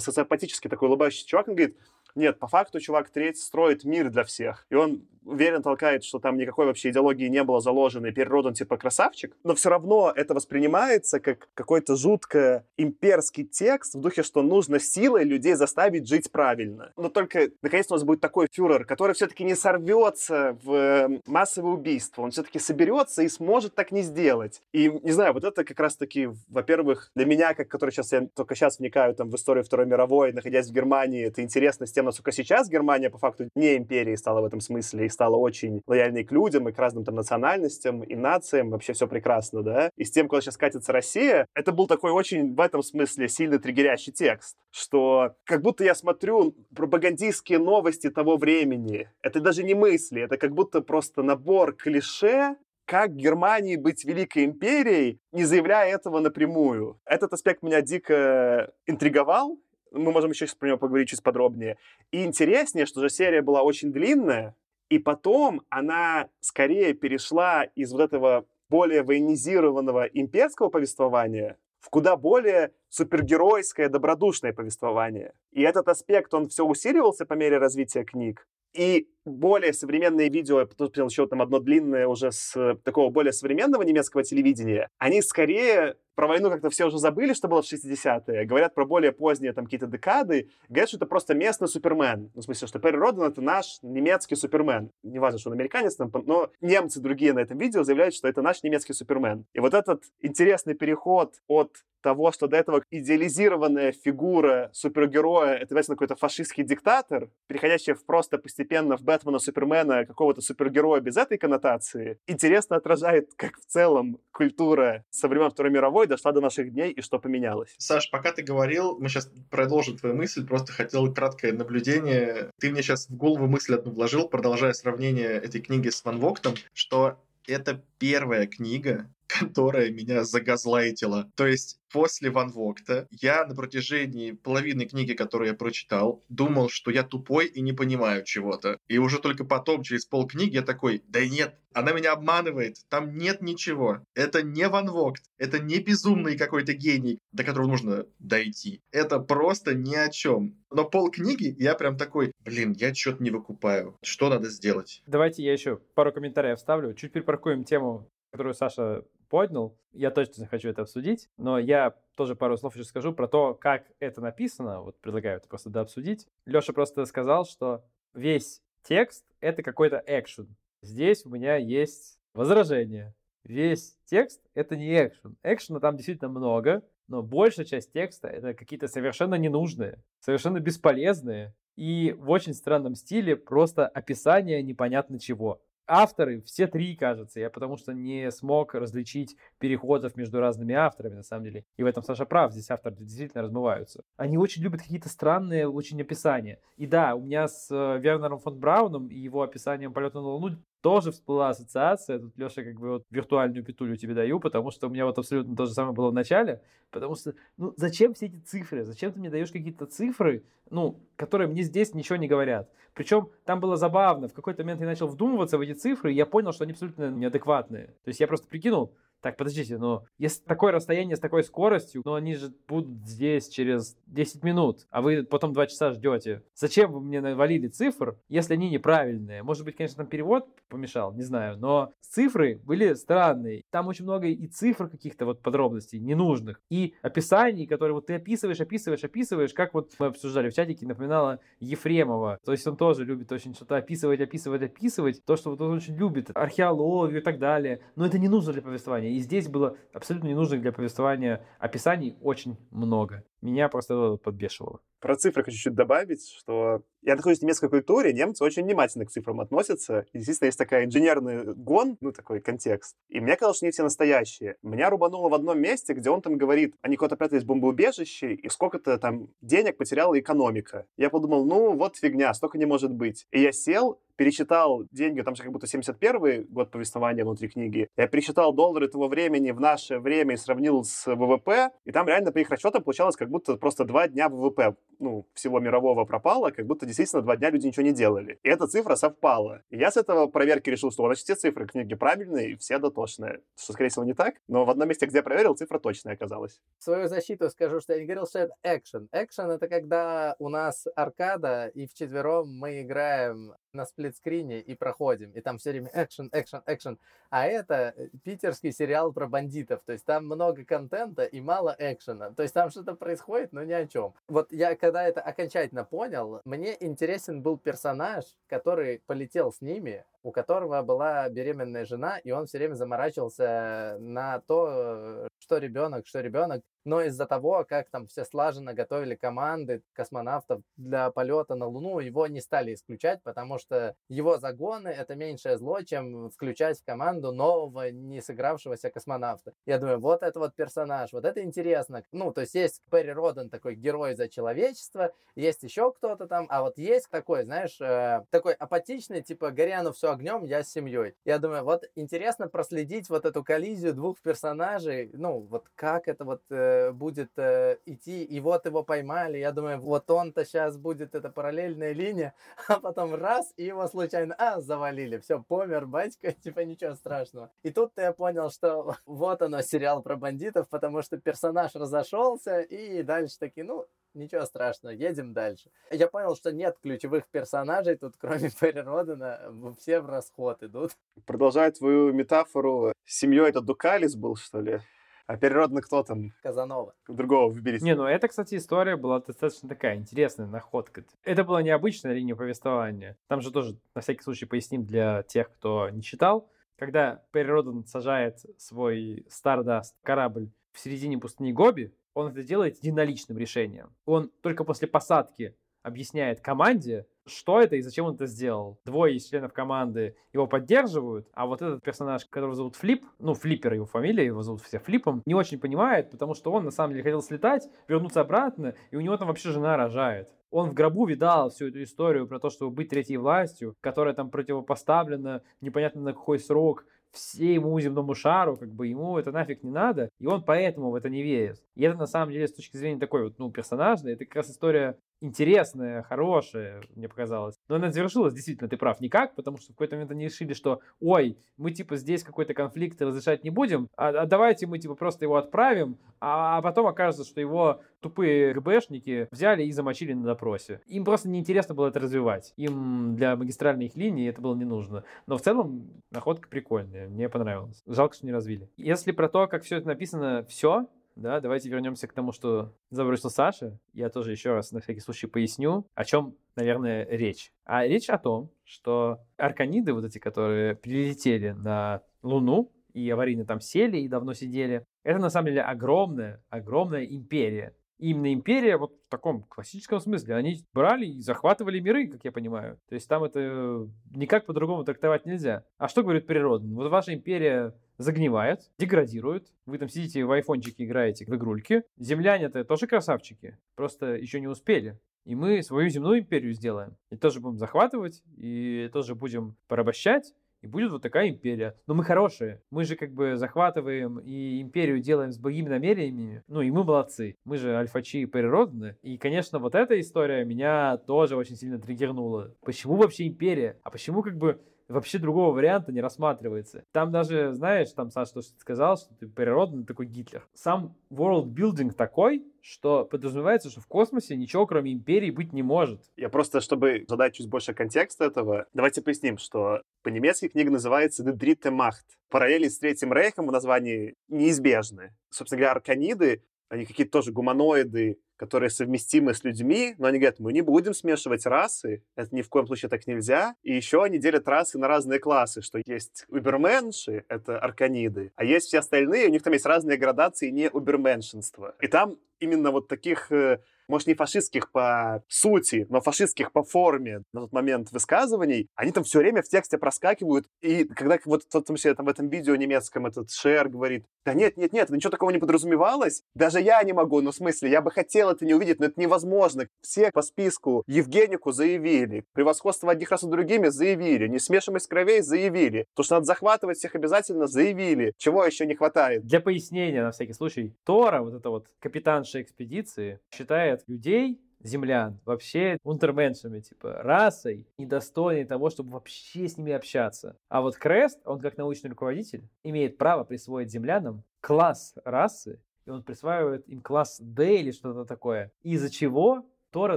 социопатический такой улыбающийся чувак. Он говорит, нет, по факту чувак треть строит мир для всех. И он уверенно толкает, что там никакой вообще идеологии не было заложено, и переродан типа красавчик, но все равно это воспринимается как какой-то жутко имперский текст в духе, что нужно силой людей заставить жить правильно. Но только, наконец, у нас будет такой фюрер, который все-таки не сорвется в эм, массовое убийство, он все-таки соберется и сможет так не сделать. И, не знаю, вот это как раз-таки, во-первых, для меня, как который сейчас, я только сейчас вникаю там в историю Второй мировой, находясь в Германии, это интересно с тем, насколько сейчас Германия по факту не империей стала в этом смысле, и стала очень лояльной к людям и к разным там национальностям и нациям, вообще все прекрасно, да. И с тем, куда сейчас катится Россия, это был такой очень в этом смысле сильно триггерящий текст, что как будто я смотрю пропагандистские новости того времени. Это даже не мысли, это как будто просто набор клише, как Германии быть великой империей, не заявляя этого напрямую. Этот аспект меня дико интриговал, мы можем еще про него поговорить чуть подробнее. И интереснее, что же серия была очень длинная, и потом она скорее перешла из вот этого более военизированного имперского повествования в куда более супергеройское, добродушное повествование. И этот аспект, он все усиливался по мере развития книг. И более современные видео, посмотрел еще там одно длинное уже с такого более современного немецкого телевидения, они скорее про войну как-то все уже забыли, что было в 60-е, говорят про более поздние там какие-то декады, говорят, что это просто местный супермен. Ну, в смысле, что Перри Родан — это наш немецкий супермен. Не важно, что он американец, там, но немцы другие на этом видео заявляют, что это наш немецкий супермен. И вот этот интересный переход от того, что до этого идеализированная фигура супергероя — это, обязательно какой-то фашистский диктатор, переходящий в просто постепенно в Бэтмена, Супермена, какого-то супергероя без этой коннотации, интересно отражает, как в целом культура со времен Второй мировой дошла до наших дней и что поменялось. Саш, пока ты говорил, мы сейчас продолжим твою мысль, просто хотел краткое наблюдение. Ты мне сейчас в голову мысль одну вложил, продолжая сравнение этой книги с Ван Воктом, что это первая книга, которая меня загазлайтила. То есть после Ван Вогта я на протяжении половины книги, которую я прочитал, думал, что я тупой и не понимаю чего-то. И уже только потом, через полкниги, я такой, да нет, она меня обманывает, там нет ничего. Это не Ван Вогт, это не безумный какой-то гений, до которого нужно дойти. Это просто ни о чем. Но пол книги я прям такой, блин, я что-то не выкупаю. Что надо сделать? Давайте я еще пару комментариев вставлю. Чуть припаркуем тему, которую Саша поднял. Я точно хочу это обсудить, но я тоже пару слов еще скажу про то, как это написано. Вот предлагаю это просто дообсудить. Леша просто сказал, что весь текст — это какой-то экшен. Здесь у меня есть возражение. Весь текст — это не экшен. Экшена там действительно много, но большая часть текста — это какие-то совершенно ненужные, совершенно бесполезные и в очень странном стиле просто описание непонятно чего авторы, все три, кажется, я потому что не смог различить переходов между разными авторами, на самом деле. И в этом Саша прав, здесь авторы действительно размываются. Они очень любят какие-то странные очень описания. И да, у меня с э, Вернером фон Брауном и его описанием полета на Луну тоже всплыла ассоциация. Тут, Леша, как бы вот виртуальную петулю тебе даю, потому что у меня вот абсолютно то же самое было в начале. Потому что, ну, зачем все эти цифры? Зачем ты мне даешь какие-то цифры, ну, которые мне здесь ничего не говорят? Причем там было забавно. В какой-то момент я начал вдумываться в эти цифры, и я понял, что они абсолютно неадекватные. То есть я просто прикинул, так, подождите, но если такое расстояние с такой скоростью, но они же будут здесь через 10 минут, а вы потом 2 часа ждете. Зачем вы мне навалили цифр, если они неправильные? Может быть, конечно, там перевод помешал, не знаю, но цифры были странные. Там очень много и цифр каких-то вот подробностей ненужных, и описаний, которые вот ты описываешь, описываешь, описываешь, как вот мы обсуждали в чатике, напоминала Ефремова. То есть он тоже любит очень что-то описывать, описывать, описывать. То, что вот он очень любит, археологию и так далее. Но это не нужно для повествования. И здесь было абсолютно ненужных для повествования описаний очень много. Меня просто подбешивало. Про цифры хочу чуть добавить, что я нахожусь в немецкой культуре, немцы очень внимательно к цифрам относятся. И, естественно, есть такая инженерный гон, ну, такой контекст. И мне казалось, что они все настоящие. Меня рубануло в одном месте, где он там говорит, они куда-то прятались в бомбоубежище, и сколько-то там денег потеряла экономика. Я подумал, ну, вот фигня, столько не может быть. И я сел, пересчитал деньги, там же как будто 71 год повествования внутри книги. Я пересчитал доллары того времени в наше время и сравнил с ВВП, и там реально по их расчетам получалось, как будто просто два дня ВВП ну, всего мирового пропало, как будто действительно два дня люди ничего не делали. И эта цифра совпала. И я с этого проверки решил, что значит все цифры книги правильные и все дотошные. Что, скорее всего, не так, но в одном месте, где я проверил, цифра точная оказалась. В свою защиту скажу, что я не говорил, что это экшен. Экшен — это когда у нас аркада, и вчетвером мы играем на сплитскрине и проходим, и там все время экшен, экшен, экшен. А это э, питерский сериал про бандитов, то есть там много контента и мало экшена. То есть там что-то происходит, но ни о чем. Вот я когда это окончательно понял, мне интересен был персонаж, который полетел с ними, у которого была беременная жена, и он все время заморачивался на то, что ребенок, что ребенок. Но из-за того, как там все слаженно готовили команды космонавтов для полета на Луну, его не стали исключать, потому что его загоны — это меньшее зло, чем включать в команду нового, не сыгравшегося космонавта. Я думаю, вот это вот персонаж, вот это интересно. Ну, то есть есть Перри Роден, такой герой за человечество, есть еще кто-то там, а вот есть такой, знаешь, э, такой апатичный, типа, горяну все огнем, я с семьей. Я думаю, вот интересно проследить вот эту коллизию двух персонажей, ну, вот как это вот э, будет э, идти, и вот его поймали, я думаю, вот он-то сейчас будет, эта параллельная линия, а потом раз, и его случайно, а, завалили, все, помер батька, типа ничего страшного. И тут я понял, что вот оно, сериал про бандитов, потому что персонаж разошелся, и дальше таки, ну, ничего страшного, едем дальше. Я понял, что нет ключевых персонажей тут, кроме Перри Родена, все в расход идут. Продолжая твою метафору, семьей это Дукалис был, что ли? А переродно кто там? Казанова. Другого выберите. Не, ну это, кстати, история была достаточно такая интересная находка. Это была необычная линия повествования. Там же тоже, на всякий случай, поясним для тех, кто не читал. Когда Перероден сажает свой Stardust корабль в середине пустыни Гоби, он это делает единоличным решением. Он только после посадки объясняет команде, что это и зачем он это сделал. Двое из членов команды его поддерживают, а вот этот персонаж, которого зовут Флип, ну, Флиппер его фамилия, его зовут все Флипом, не очень понимает, потому что он на самом деле хотел слетать, вернуться обратно, и у него там вообще жена рожает. Он в гробу видал всю эту историю про то, чтобы быть третьей властью, которая там противопоставлена непонятно на какой срок всему земному шару, как бы ему это нафиг не надо, и он поэтому в это не верит. И это на самом деле с точки зрения такой вот, ну, персонажной, это как раз история интересная, хорошая, мне показалось. Но она завершилась, действительно, ты прав, никак, потому что в какой-то момент они решили, что, ой, мы, типа, здесь какой-то конфликт разрешать не будем, а, а давайте мы, типа, просто его отправим, а, а потом окажется, что его тупые ГБшники взяли и замочили на допросе. Им просто неинтересно было это развивать. Им для магистральной их линии это было не нужно. Но в целом находка прикольная, мне понравилось. Жалко, что не развили. Если про то, как все это написано, все, да, давайте вернемся к тому, что забросил Саша. Я тоже еще раз на всякий случай поясню, о чем, наверное, речь. А речь о том, что арканиды, вот эти, которые прилетели на Луну, и аварийно там сели и давно сидели, это на самом деле огромная, огромная империя. Именно империя вот в таком классическом смысле. Они брали и захватывали миры, как я понимаю. То есть там это никак по-другому трактовать нельзя. А что говорит природа? Вот ваша империя загнивает, деградирует. Вы там сидите в айфончике, играете в игрульки. Земляне-то тоже красавчики, просто еще не успели. И мы свою земную империю сделаем. И тоже будем захватывать, и тоже будем порабощать, и будет вот такая империя. Но мы хорошие. Мы же как бы захватываем и империю делаем с благими намерениями. Ну и мы молодцы. Мы же альфачи природные. И, конечно, вот эта история меня тоже очень сильно триггернула. Почему вообще империя? А почему как бы вообще другого варианта не рассматривается. Там даже, знаешь, там, Саша, то, что ты сказал, что ты природный такой Гитлер. Сам world building такой, что подразумевается, что в космосе ничего кроме империи быть не может. Я просто, чтобы задать чуть больше контекста этого, давайте поясним, что по-немецки книга называется «Die dritte Macht». Параллели с Третьим Рейхом в названии неизбежны. Собственно говоря, арканиды, они какие-то тоже гуманоиды, которые совместимы с людьми, но они говорят, мы не будем смешивать расы, это ни в коем случае так нельзя. И еще они делят расы на разные классы, что есть уберменши, это арканиды, а есть все остальные, у них там есть разные градации не уберменшинства. И там именно вот таких э, может, не фашистских по сути, но фашистских по форме на тот момент высказываний, они там все время в тексте проскакивают. И когда вот в том числе там в этом видео немецком этот Шер говорит, да нет, нет, нет, ничего такого не подразумевалось. Даже я не могу, ну в смысле, я бы хотел это не увидеть, но это невозможно. Все по списку Евгенику заявили, превосходство одних раз над другими заявили, несмешимость кровей заявили, то, что надо захватывать всех обязательно заявили. Чего еще не хватает? Для пояснения, на всякий случай, Тора, вот это вот капитанша экспедиции, считает людей, землян, вообще унтерменшами, типа, расой, недостойной того, чтобы вообще с ними общаться. А вот Крест, он как научный руководитель, имеет право присвоить землянам класс расы, и он присваивает им класс D или что-то такое, из-за чего Тора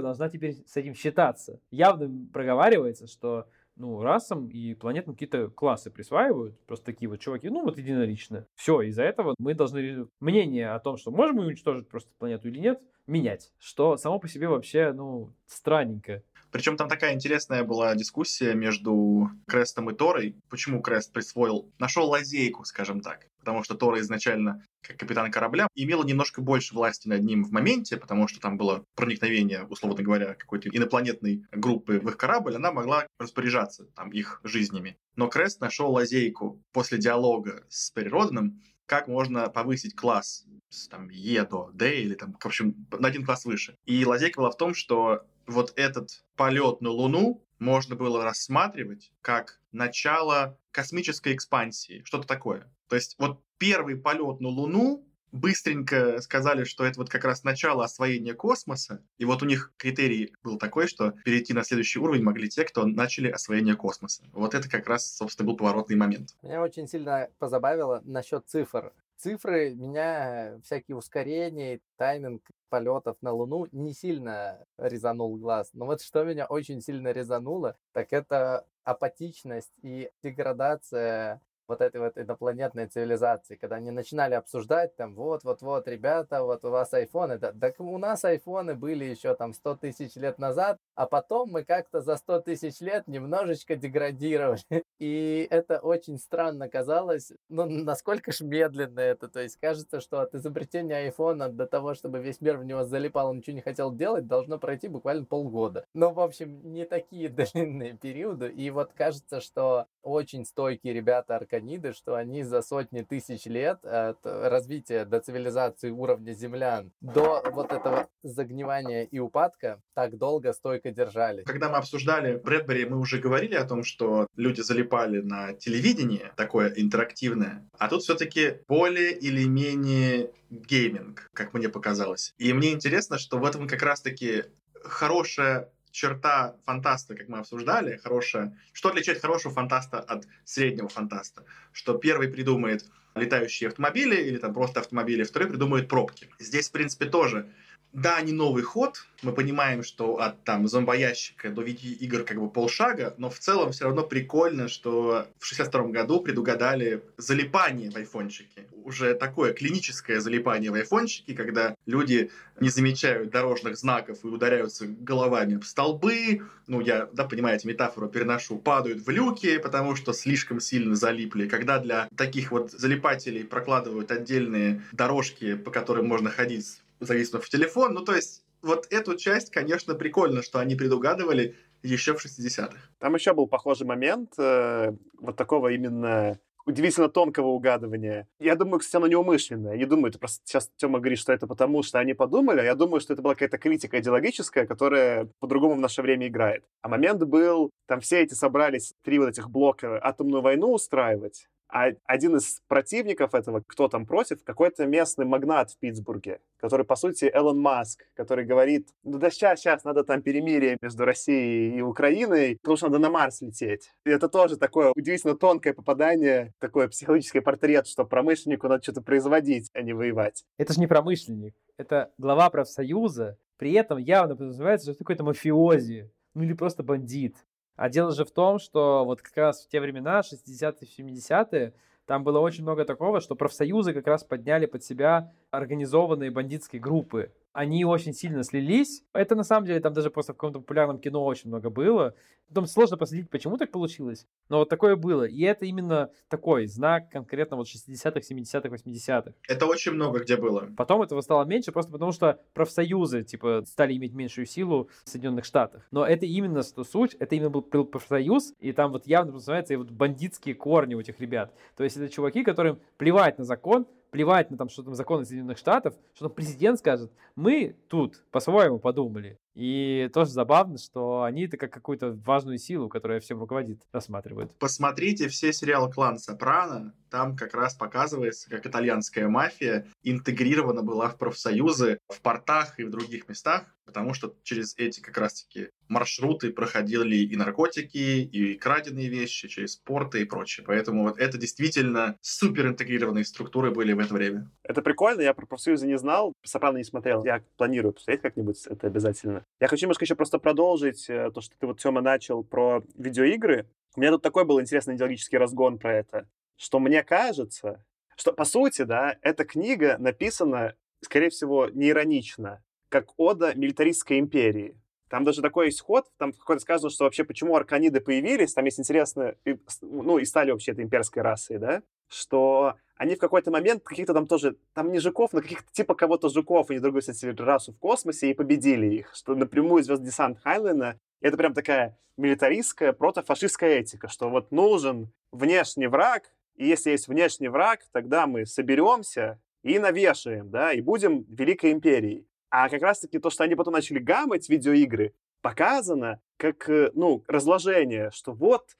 должна теперь с этим считаться. Явно проговаривается, что ну, расам и планетам какие-то классы присваивают, просто такие вот чуваки, ну, вот единолично. Все, из-за этого мы должны мнение о том, что можем мы уничтожить просто планету или нет, менять, что само по себе вообще, ну, странненько. Причем там такая интересная была дискуссия между Крестом и Торой. Почему Крест присвоил, нашел лазейку, скажем так. Потому что Тора изначально, как капитан корабля, имела немножко больше власти над ним в моменте, потому что там было проникновение, условно говоря, какой-то инопланетной группы в их корабль, она могла распоряжаться там их жизнями. Но Крест нашел лазейку после диалога с Переродным, как можно повысить класс там Е до Д или там, в общем, на один класс выше. И лазейка была в том, что вот этот полет на Луну можно было рассматривать как начало космической экспансии, что-то такое. То есть вот первый полет на Луну быстренько сказали, что это вот как раз начало освоения космоса. И вот у них критерий был такой, что перейти на следующий уровень могли те, кто начали освоение космоса. Вот это как раз, собственно, был поворотный момент. Меня очень сильно позабавило насчет цифр. Цифры меня, всякие ускорения, тайминг полетов на Луну не сильно резанул глаз. Но вот что меня очень сильно резануло, так это апатичность и деградация вот этой вот инопланетной цивилизации, когда они начинали обсуждать там, вот-вот-вот, ребята, вот у вас айфоны, да, так у нас айфоны были еще там 100 тысяч лет назад, а потом мы как-то за 100 тысяч лет немножечко деградировали. И это очень странно казалось, ну, насколько ж медленно это, то есть кажется, что от изобретения айфона до того, чтобы весь мир в него залипал и ничего не хотел делать, должно пройти буквально полгода. Но, в общем, не такие длинные периоды, и вот кажется, что очень стойкие ребята, арканиды, что они за сотни тысяч лет от развития до цивилизации уровня землян до вот этого загнивания и упадка так долго стойко держались. Когда мы обсуждали Брэдбери, мы уже говорили о том, что люди залипали на телевидение, такое интерактивное, а тут все-таки более или менее гейминг, как мне показалось. И мне интересно, что в этом как раз-таки хорошая черта фантаста, как мы обсуждали, хорошая. Что отличает хорошего фантаста от среднего фантаста? Что первый придумает летающие автомобили или там просто автомобили, второй придумает пробки. Здесь, в принципе, тоже да, не новый ход, мы понимаем, что от там зомбоящика до видеоигр как бы полшага, но в целом все равно прикольно, что в 62 году предугадали залипание в айфончике. Уже такое клиническое залипание в айфончике, когда люди не замечают дорожных знаков и ударяются головами в столбы, ну, я, да, понимаете, метафору переношу, падают в люки, потому что слишком сильно залипли. Когда для таких вот залипателей прокладывают отдельные дорожки, по которым можно ходить зависнув в телефон. Ну, то есть, вот эту часть, конечно, прикольно, что они предугадывали еще в 60-х. Там еще был похожий момент э, вот такого именно удивительно тонкого угадывания. Я думаю, кстати, оно неумышленное. Не думаю, это просто сейчас Тёма говорит, что это потому, что они подумали, а я думаю, что это была какая-то критика идеологическая, которая по-другому в наше время играет. А момент был, там все эти собрались, три вот этих блока, атомную войну устраивать, а один из противников этого, кто там против, какой-то местный магнат в Питтсбурге, который, по сути, Элон Маск, который говорит, ну да сейчас, сейчас, надо там перемирие между Россией и Украиной, потому что надо на Марс лететь. И это тоже такое удивительно тонкое попадание, такой психологический портрет, что промышленнику надо что-то производить, а не воевать. Это же не промышленник, это глава профсоюза, при этом явно подразумевается, что это какой-то мафиози, ну или просто бандит. А дело же в том, что вот как раз в те времена, 60-е, 70-е, там было очень много такого, что профсоюзы как раз подняли под себя организованные бандитские группы они очень сильно слились. Это на самом деле там даже просто в каком-то популярном кино очень много было. Потом сложно последить, почему так получилось, но вот такое было. И это именно такой знак конкретно вот 60-х, 70-х, 80-х. Это очень много где было. Потом этого стало меньше, просто потому что профсоюзы, типа, стали иметь меньшую силу в Соединенных Штатах. Но это именно что суть, это именно был профсоюз, и там вот явно называется и вот бандитские корни у этих ребят. То есть это чуваки, которым плевать на закон, плевать на там, что там законы Соединенных Штатов, что там президент скажет, мы тут по-своему подумали. И тоже забавно, что они это как какую-то важную силу, которая всем руководит, рассматривают. Посмотрите все сериалы «Клан Сопрано», там как раз показывается, как итальянская мафия интегрирована была в профсоюзы в портах и в других местах, потому что через эти как раз-таки маршруты проходили и наркотики, и краденые вещи, через порты и прочее. Поэтому вот это действительно супер интегрированные структуры были в это время. Это прикольно, я про профсоюзы не знал, Сопрано не смотрел. Я планирую посмотреть как-нибудь это обязательно. Я хочу немножко еще просто продолжить э, то, что ты вот, Тёма, начал про видеоигры. У меня тут такой был интересный идеологический разгон про это что мне кажется, что, по сути, да, эта книга написана, скорее всего, не иронично, как ода милитаристской империи. Там даже такой есть ход, там какой-то сказано, что вообще почему арканиды появились, там есть интересно, ну, и стали вообще этой имперской расой, да, что они в какой-то момент каких-то там тоже, там не жуков, но каких-то типа кого-то жуков, они другую, кстати, расу в космосе и победили их, что напрямую звезд десант Хайлена это прям такая милитаристская протофашистская этика, что вот нужен внешний враг, и если есть внешний враг, тогда мы соберемся и навешаем, да, и будем Великой Империей. А как раз-таки то, что они потом начали гамать видеоигры, показано как, э, ну, разложение, что вот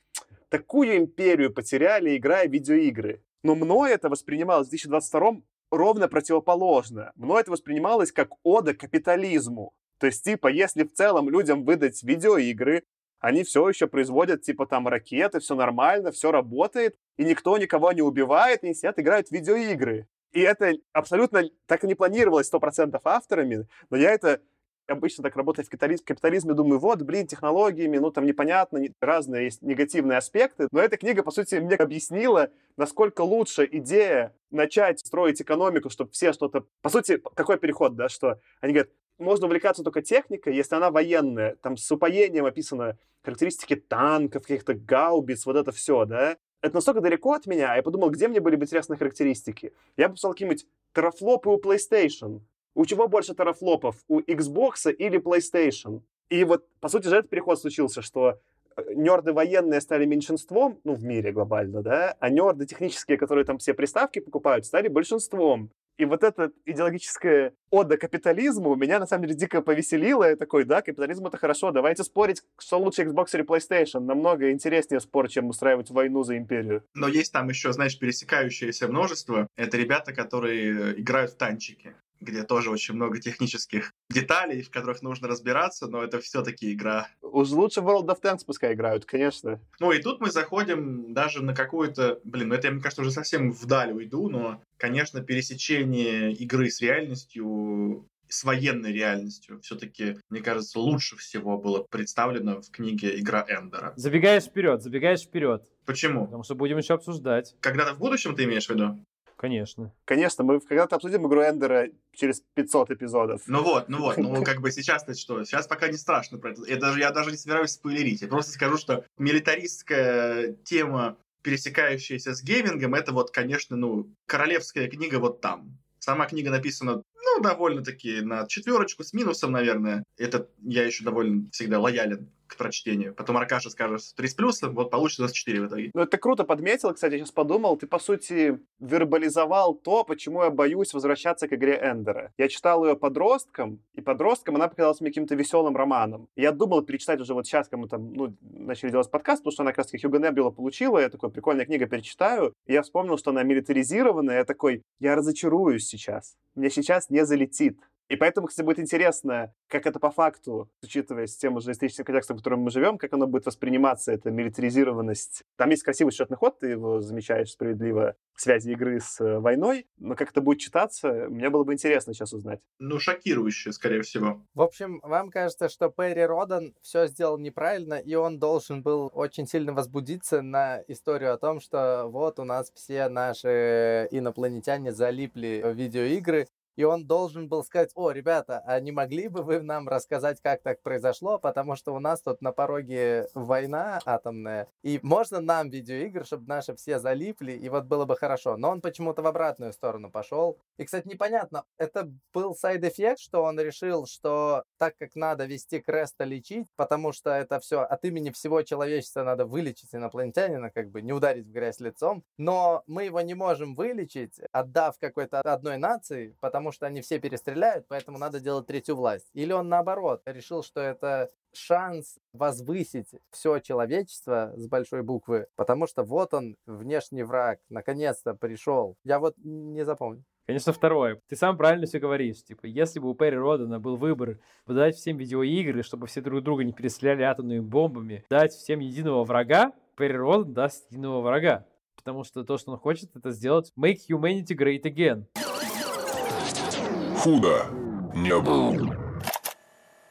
такую империю потеряли, играя в видеоигры. Но мной это воспринималось в 2022 ровно противоположно. Мной это воспринималось как ода капитализму. То есть, типа, если в целом людям выдать видеоигры, они все еще производят, типа, там, ракеты, все нормально, все работает, и никто никого не убивает, и сидят, играют в видеоигры. И это абсолютно так и не планировалось 100% авторами, но я это обычно так работая в капитализме, капитализме, думаю, вот, блин, технологиями, ну, там непонятно, разные есть негативные аспекты, но эта книга, по сути, мне объяснила, насколько лучше идея начать строить экономику, чтобы все что-то... По сути, какой переход, да, что они говорят, можно увлекаться только техникой, если она военная. Там с упоением описаны характеристики танков, каких-то гаубиц, вот это все, да. Это настолько далеко от меня, я подумал, где мне были бы интересные характеристики. Я бы писал какие-нибудь терафлопы у PlayStation. У чего больше терафлопов? У Xbox или PlayStation? И вот, по сути же, этот переход случился, что нерды военные стали меньшинством, ну, в мире глобально, да, а нерды технические, которые там все приставки покупают, стали большинством. И вот эта идеологическая ода капитализму меня, на самом деле, дико повеселила. Я такой, да, капитализм — это хорошо, давайте спорить, что лучше Xbox или PlayStation. Намного интереснее спор, чем устраивать войну за империю. Но есть там еще, знаешь, пересекающееся множество. Это ребята, которые играют в танчики где тоже очень много технических деталей, в которых нужно разбираться, но это все-таки игра. Уж лучше World of Tanks пускай играют, конечно. Ну и тут мы заходим даже на какую-то... Блин, ну это я, мне кажется, уже совсем вдаль уйду, но, конечно, пересечение игры с реальностью с военной реальностью все-таки, мне кажется, лучше всего было представлено в книге «Игра Эндера». Забегаешь вперед, забегаешь вперед. Почему? Потому что будем еще обсуждать. Когда-то в будущем ты имеешь в виду? Конечно. Конечно, мы когда-то обсудим игру Эндера через 500 эпизодов. Ну вот, ну вот, ну как бы сейчас-то что? Сейчас пока не страшно про это. Я даже, я даже не собираюсь спойлерить. Я просто скажу, что милитаристская тема, пересекающаяся с геймингом, это вот, конечно, ну, королевская книга вот там. Сама книга написана, ну, довольно-таки на четверочку с минусом, наверное. Это я еще довольно всегда лоялен к прочтению. Потом Аркаша скажет 3 с плюсом, вот получится 24 в итоге. Ну, это круто подметил, кстати, я сейчас подумал. Ты, по сути, вербализовал то, почему я боюсь возвращаться к игре Эндера. Я читал ее подростком, и подростком она показалась мне каким-то веселым романом. Я думал перечитать уже вот сейчас, когда мы там, ну, начали делать подкаст, потому что она как раз-таки Хьюго Небюла получила, я такой, прикольная книга, перечитаю. И я вспомнил, что она милитаризированная, я такой, я разочаруюсь сейчас. Мне сейчас не залетит. И поэтому, кстати, будет интересно, как это по факту, учитывая систему журналистическим контекстом, в котором мы живем, как оно будет восприниматься, эта милитаризированность. Там есть красивый счетный ход, ты его замечаешь справедливо, в связи игры с э, войной, но как это будет читаться, мне было бы интересно сейчас узнать. Ну, шокирующе, скорее всего. В общем, вам кажется, что Перри Родан все сделал неправильно, и он должен был очень сильно возбудиться на историю о том, что вот у нас все наши инопланетяне залипли в видеоигры, и он должен был сказать, о, ребята, а не могли бы вы нам рассказать, как так произошло, потому что у нас тут на пороге война атомная, и можно нам видеоигры, чтобы наши все залипли, и вот было бы хорошо. Но он почему-то в обратную сторону пошел. И, кстати, непонятно, это был сайд-эффект, что он решил, что так как надо вести Креста лечить, потому что это все от имени всего человечества надо вылечить инопланетянина, как бы не ударить в грязь лицом, но мы его не можем вылечить, отдав какой-то одной нации, потому потому что они все перестреляют, поэтому надо делать третью власть. Или он наоборот решил, что это шанс возвысить все человечество с большой буквы, потому что вот он, внешний враг, наконец-то пришел. Я вот не запомню. Конечно, второе. Ты сам правильно все говоришь. Типа, если бы у Перри Родана был выбор выдать всем видеоигры, чтобы все друг друга не перестреляли атомными бомбами, дать всем единого врага, Перри Родан даст единого врага. Потому что то, что он хочет, это сделать Make Humanity Great Again худо не было.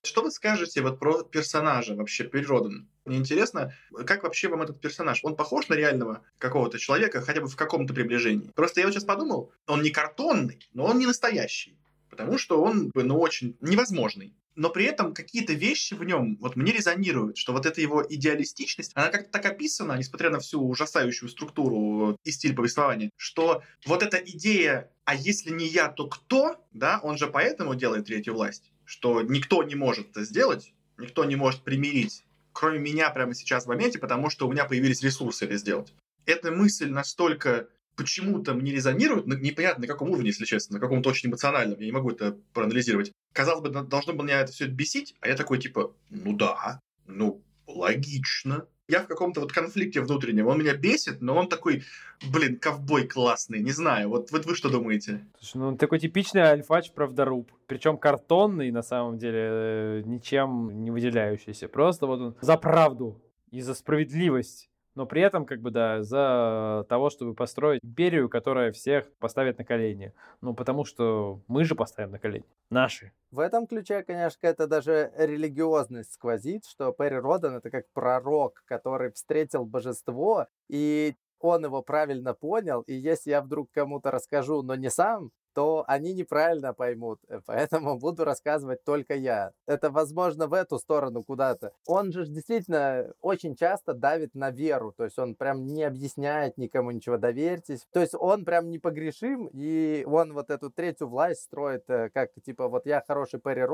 Что вы скажете вот про персонажа вообще Перродан? Мне интересно, как вообще вам этот персонаж? Он похож на реального какого-то человека, хотя бы в каком-то приближении? Просто я вот сейчас подумал, он не картонный, но он не настоящий. Потому что он, ну, очень невозможный но при этом какие-то вещи в нем вот мне резонируют, что вот эта его идеалистичность, она как-то так описана, несмотря на всю ужасающую структуру и стиль повествования, что вот эта идея «а если не я, то кто?», да, он же поэтому делает третью власть, что никто не может это сделать, никто не может примирить, кроме меня прямо сейчас в моменте, потому что у меня появились ресурсы это сделать. Эта мысль настолько почему-то мне резонирует, непонятно на каком уровне, если честно, на каком-то очень эмоциональном, я не могу это проанализировать. Казалось бы, должно было меня это все бесить, а я такой типа, ну да, ну логично. Я в каком-то вот конфликте внутреннем. Он меня бесит, но он такой, блин, ковбой классный, не знаю. Вот, вот вы что думаете? Слушай, ну он такой типичный альфач правдоруб. Причем картонный, на самом деле, э, ничем не выделяющийся. Просто вот он за правду и за справедливость но при этом, как бы, да, за того, чтобы построить империю, которая всех поставит на колени. Ну, потому что мы же поставим на колени. Наши. В этом ключе, конечно, это даже религиозность сквозит, что Перри Родан — это как пророк, который встретил божество, и он его правильно понял, и если я вдруг кому-то расскажу, но не сам, то они неправильно поймут. Э, поэтому буду рассказывать только я. Это, возможно, в эту сторону куда-то. Он же действительно очень часто давит на веру. То есть он прям не объясняет никому ничего, доверьтесь. То есть он прям непогрешим, и он вот эту третью власть строит э, как, типа, вот я хороший Перри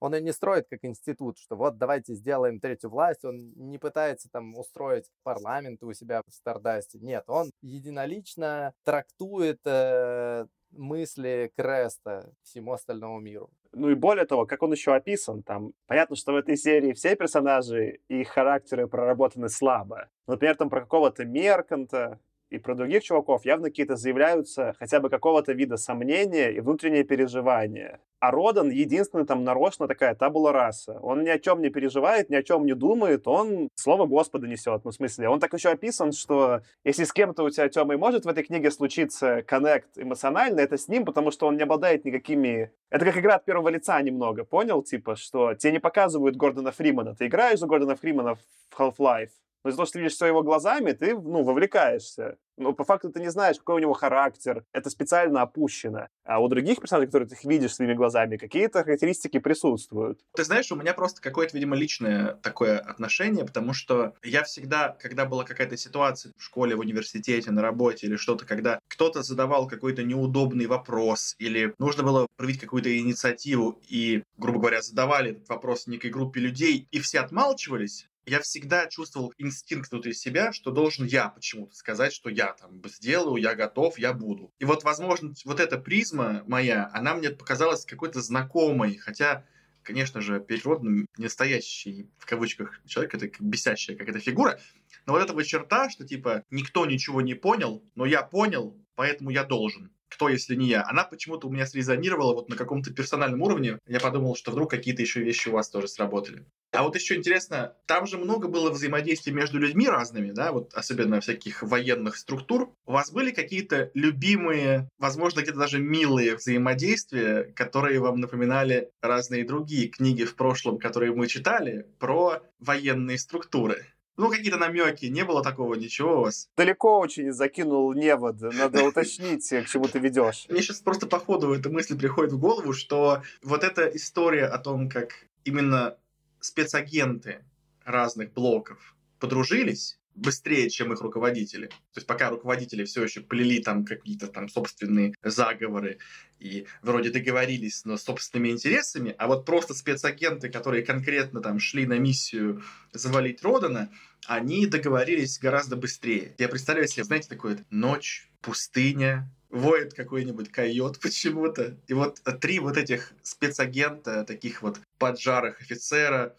он и не строит как институт, что вот давайте сделаем третью власть, он не пытается там устроить парламент у себя в Стардасте. Нет, он единолично трактует э, мысли Креста всему остальному миру. Ну и более того, как он еще описан, там понятно, что в этой серии все персонажи и их характеры проработаны слабо. Например, там про какого-то Мерканта, и про других чуваков явно какие-то заявляются хотя бы какого-то вида сомнения и внутреннее переживание. А Родан единственный там нарочно такая табула раса. Он ни о чем не переживает, ни о чем не думает, он слово Господа несет. Ну, в смысле, он так еще описан, что если с кем-то у тебя, Тёма, и может в этой книге случиться коннект эмоционально, это с ним, потому что он не обладает никакими... Это как игра от первого лица немного, понял? Типа, что тебе не показывают Гордона Фримана. Ты играешь за Гордона Фримана в Half-Life, но из-за того, что ты видишь все его глазами, ты, ну, вовлекаешься. Но по факту ты не знаешь, какой у него характер. Это специально опущено. А у других персонажей, которые ты их видишь своими глазами, какие-то характеристики присутствуют. Ты знаешь, у меня просто какое-то, видимо, личное такое отношение, потому что я всегда, когда была какая-то ситуация в школе, в университете, на работе или что-то, когда кто-то задавал какой-то неудобный вопрос или нужно было проявить какую-то инициативу и, грубо говоря, задавали этот вопрос некой группе людей, и все отмалчивались, я всегда чувствовал инстинкт внутри себя, что должен я почему-то сказать, что я там сделаю, я готов, я буду. И вот, возможно, вот эта призма моя, она мне показалась какой-то знакомой, хотя конечно же, переродным не настоящий, в кавычках, человек, это бесящая какая-то фигура, но вот эта вот черта, что типа никто ничего не понял, но я понял, поэтому я должен. Кто, если не я? Она почему-то у меня срезонировала вот на каком-то персональном уровне. Я подумал, что вдруг какие-то еще вещи у вас тоже сработали. А вот еще интересно, там же много было взаимодействия между людьми разными, да, вот особенно всяких военных структур. У вас были какие-то любимые, возможно, где-то даже милые взаимодействия, которые вам напоминали разные другие книги в прошлом, которые мы читали, про военные структуры? Ну, какие-то намеки, не было такого, ничего у вас? Далеко очень закинул невод, надо уточнить, к чему ты ведешь. Мне сейчас просто по ходу эта мысль приходит в голову, что вот эта история о том, как именно спецагенты разных блоков подружились быстрее, чем их руководители. То есть пока руководители все еще плели там какие-то там собственные заговоры и вроде договорились, но с собственными интересами, а вот просто спецагенты, которые конкретно там шли на миссию завалить Родана, они договорились гораздо быстрее. Я представляю себе, знаете, такое ночь, пустыня, воет какой-нибудь койот почему-то. И вот три вот этих спецагента, таких вот поджарых офицера,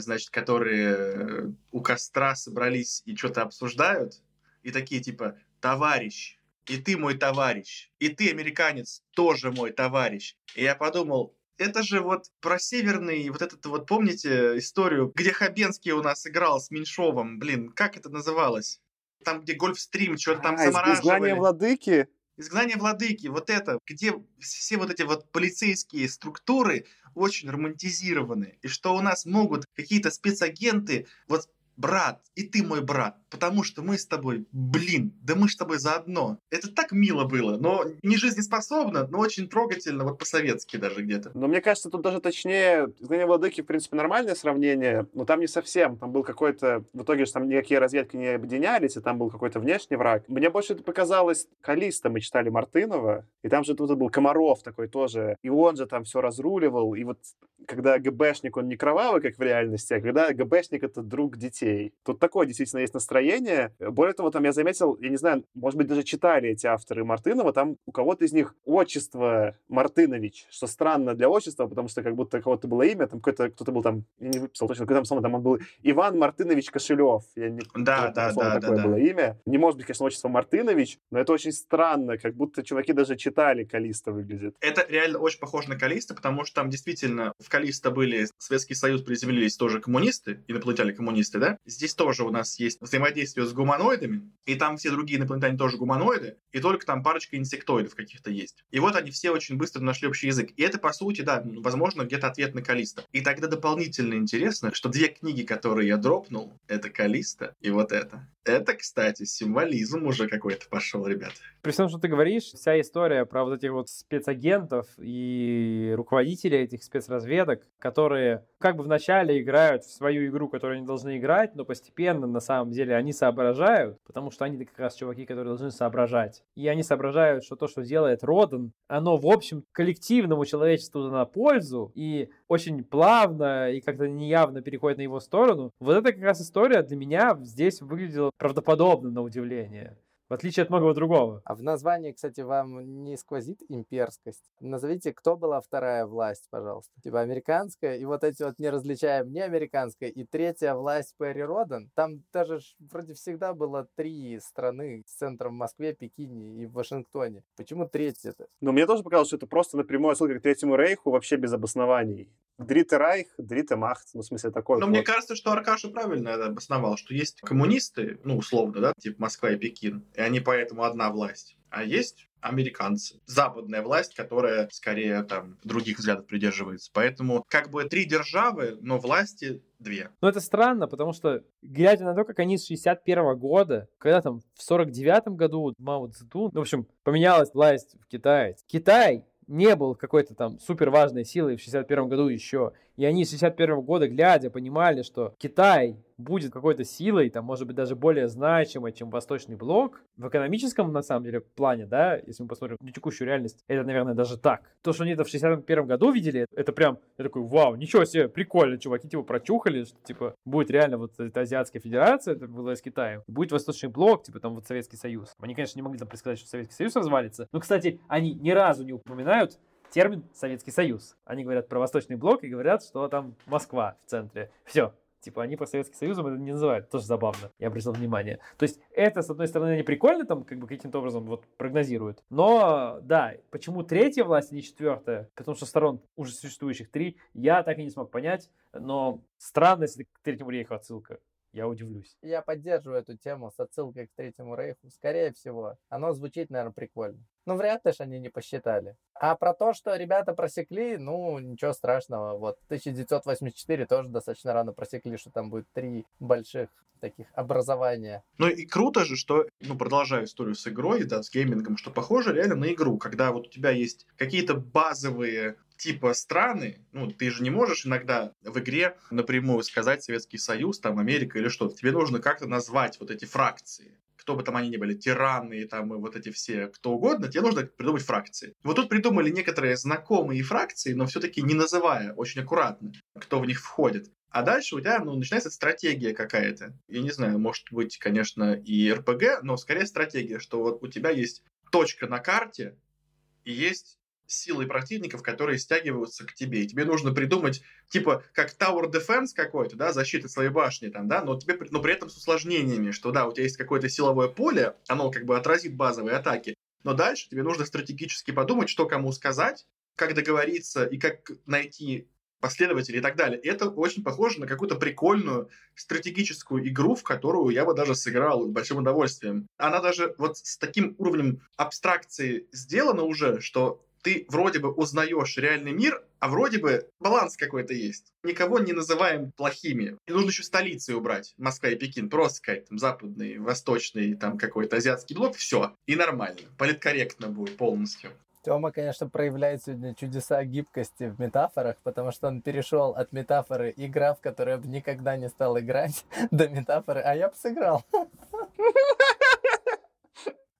значит, которые у костра собрались и что-то обсуждают, и такие типа «товарищ», и ты мой товарищ, и ты, американец, тоже мой товарищ. И я подумал, это же вот про северный, вот этот вот, помните историю, где Хабенский у нас играл с Меньшовым, блин, как это называлось? Там, где Гольфстрим, что-то там а, замораживали. владыки? Изгнание владыки, вот это, где все вот эти вот полицейские структуры очень романтизированы, и что у нас могут какие-то спецагенты вот брат, и ты мой брат, потому что мы с тобой, блин, да мы с тобой заодно. Это так мило было, но не жизнеспособно, но очень трогательно, вот по-советски даже где-то. Но мне кажется, тут даже точнее, «Изгнание владыки», в принципе, нормальное сравнение, но там не совсем. Там был какой-то, в итоге же там никакие разведки не объединялись, и там был какой-то внешний враг. Мне больше это показалось, Калиста мы читали Мартынова, и там же тут был Комаров такой тоже, и он же там все разруливал, и вот когда ГБшник, он не кровавый, как в реальности, а когда ГБшник — это друг детей. Тут такое действительно есть настроение. Более того, там я заметил, я не знаю, может быть, даже читали эти авторы Мартынова, там у кого-то из них отчество Мартынович, что странно для отчества, потому что как будто кого-то было имя, там какой-то, кто-то был там, не выписал точно, какой там слово, там он был Иван Мартынович Кошелев. Я не, да, да, да, такое да, было да. имя. Не может быть, конечно, отчество Мартынович, но это очень странно, как будто чуваки даже читали Калиста выглядит. Это реально очень похоже на Калиста, потому что там действительно в Калиста были Советский Союз приземлились тоже коммунисты, инопланетяне-коммунисты, да? Здесь тоже у нас есть взаимодействие с гуманоидами, и там все другие инопланетяне тоже гуманоиды, и только там парочка инсектоидов каких-то есть. И вот они все очень быстро нашли общий язык. И это, по сути, да, возможно, где-то ответ на Калиста. И тогда дополнительно интересно, что две книги, которые я дропнул, это Калиста и вот это. Это, кстати, символизм уже какой-то пошел, ребят. При всем, что ты говоришь, вся история про вот этих вот спецагентов и руководителей этих спецразведок, которые как бы вначале играют в свою игру, которую они должны играть, но постепенно, на самом деле, они соображают, потому что они как раз чуваки, которые должны соображать. И они соображают, что то, что делает Родан, оно, в общем, коллективному человечеству на пользу, и очень плавно и как-то неявно переходит на его сторону. Вот это как раз история для меня здесь выглядела правдоподобно на удивление. В отличие от многого другого. А в названии, кстати, вам не сквозит имперскость? Назовите, кто была вторая власть, пожалуйста. Типа американская, и вот эти вот не различаем не американская, и третья власть Перри Родан. Там даже вроде всегда было три страны с центром в Москве, Пекине и в Вашингтоне. Почему третья-то? Но мне тоже показалось, что это просто напрямую отсылка к Третьему Рейху вообще без обоснований. Дрите Райх, Дрите Махт, ну, в смысле, такой. Но вот. мне кажется, что Аркаша правильно это обосновал, что есть коммунисты, ну, условно, да, типа Москва и Пекин, и они поэтому одна власть. А есть американцы. Западная власть, которая скорее там других взглядов придерживается. Поэтому как бы три державы, но власти две. Но это странно, потому что, глядя на то, как они с 61 года, когда там в 49 году Мао Цзэдун, ну, в общем, поменялась власть в Китае. Китай не был какой-то там супер важной силой в 61 году еще. И они с 61 года, глядя, понимали, что Китай будет какой-то силой, там, может быть, даже более значимой, чем Восточный блок. В экономическом, на самом деле, плане, да, если мы посмотрим на текущую реальность, это, наверное, даже так. То, что они это в 61 году видели, это прям, я такой, вау, ничего себе, прикольно, чуваки, типа, прочухали, что, типа, будет реально вот эта Азиатская Федерация, это была с Китаем, будет Восточный блок, типа, там, вот Советский Союз. Они, конечно, не могли там предсказать, что Советский Союз развалится, но, кстати, они ни разу не упоминают термин Советский Союз. Они говорят про Восточный блок и говорят, что там Москва в центре. Все. Типа они про Советский Союз это не называют. Тоже забавно. Я обратил внимание. То есть это, с одной стороны, не прикольно, там как бы каким-то образом вот прогнозируют. Но, да, почему третья власть, а не четвертая? Потому что сторон уже существующих три, я так и не смог понять. Но странно, если к третьему рейху отсылка я удивлюсь. Я поддерживаю эту тему с отсылкой к Третьему Рейху. Скорее всего, оно звучит, наверное, прикольно. Ну, вряд ли же они не посчитали. А про то, что ребята просекли, ну, ничего страшного. Вот 1984 тоже достаточно рано просекли, что там будет три больших таких образования. Ну и круто же, что, ну, продолжаю историю с игрой, да, с геймингом, что похоже реально на игру, когда вот у тебя есть какие-то базовые типа страны, ну, ты же не можешь иногда в игре напрямую сказать Советский Союз, там, Америка или что-то. Тебе нужно как-то назвать вот эти фракции. Кто бы там они ни были, тираны, там, и вот эти все, кто угодно, тебе нужно придумать фракции. Вот тут придумали некоторые знакомые фракции, но все-таки не называя очень аккуратно, кто в них входит. А дальше у тебя ну, начинается стратегия какая-то. Я не знаю, может быть, конечно, и РПГ, но скорее стратегия, что вот у тебя есть точка на карте, и есть силой противников, которые стягиваются к тебе. И тебе нужно придумать, типа, как Tower Defense какой-то, да, защита своей башни там, да, но тебе, но при этом с усложнениями, что, да, у тебя есть какое-то силовое поле, оно как бы отразит базовые атаки, но дальше тебе нужно стратегически подумать, что кому сказать, как договориться и как найти последователей и так далее. Это очень похоже на какую-то прикольную стратегическую игру, в которую я бы даже сыграл с большим удовольствием. Она даже вот с таким уровнем абстракции сделана уже, что ты вроде бы узнаешь реальный мир, а вроде бы баланс какой-то есть. Никого не называем плохими. И нужно еще столицы убрать. Москва и Пекин. Просто сказать, там, западный, восточный, там, какой-то азиатский блок. Все. И нормально. Политкорректно будет полностью. Тёма, конечно, проявляет сегодня чудеса гибкости в метафорах, потому что он перешел от метафоры игра, в которую я бы никогда не стал играть, до метафоры, а я бы сыграл.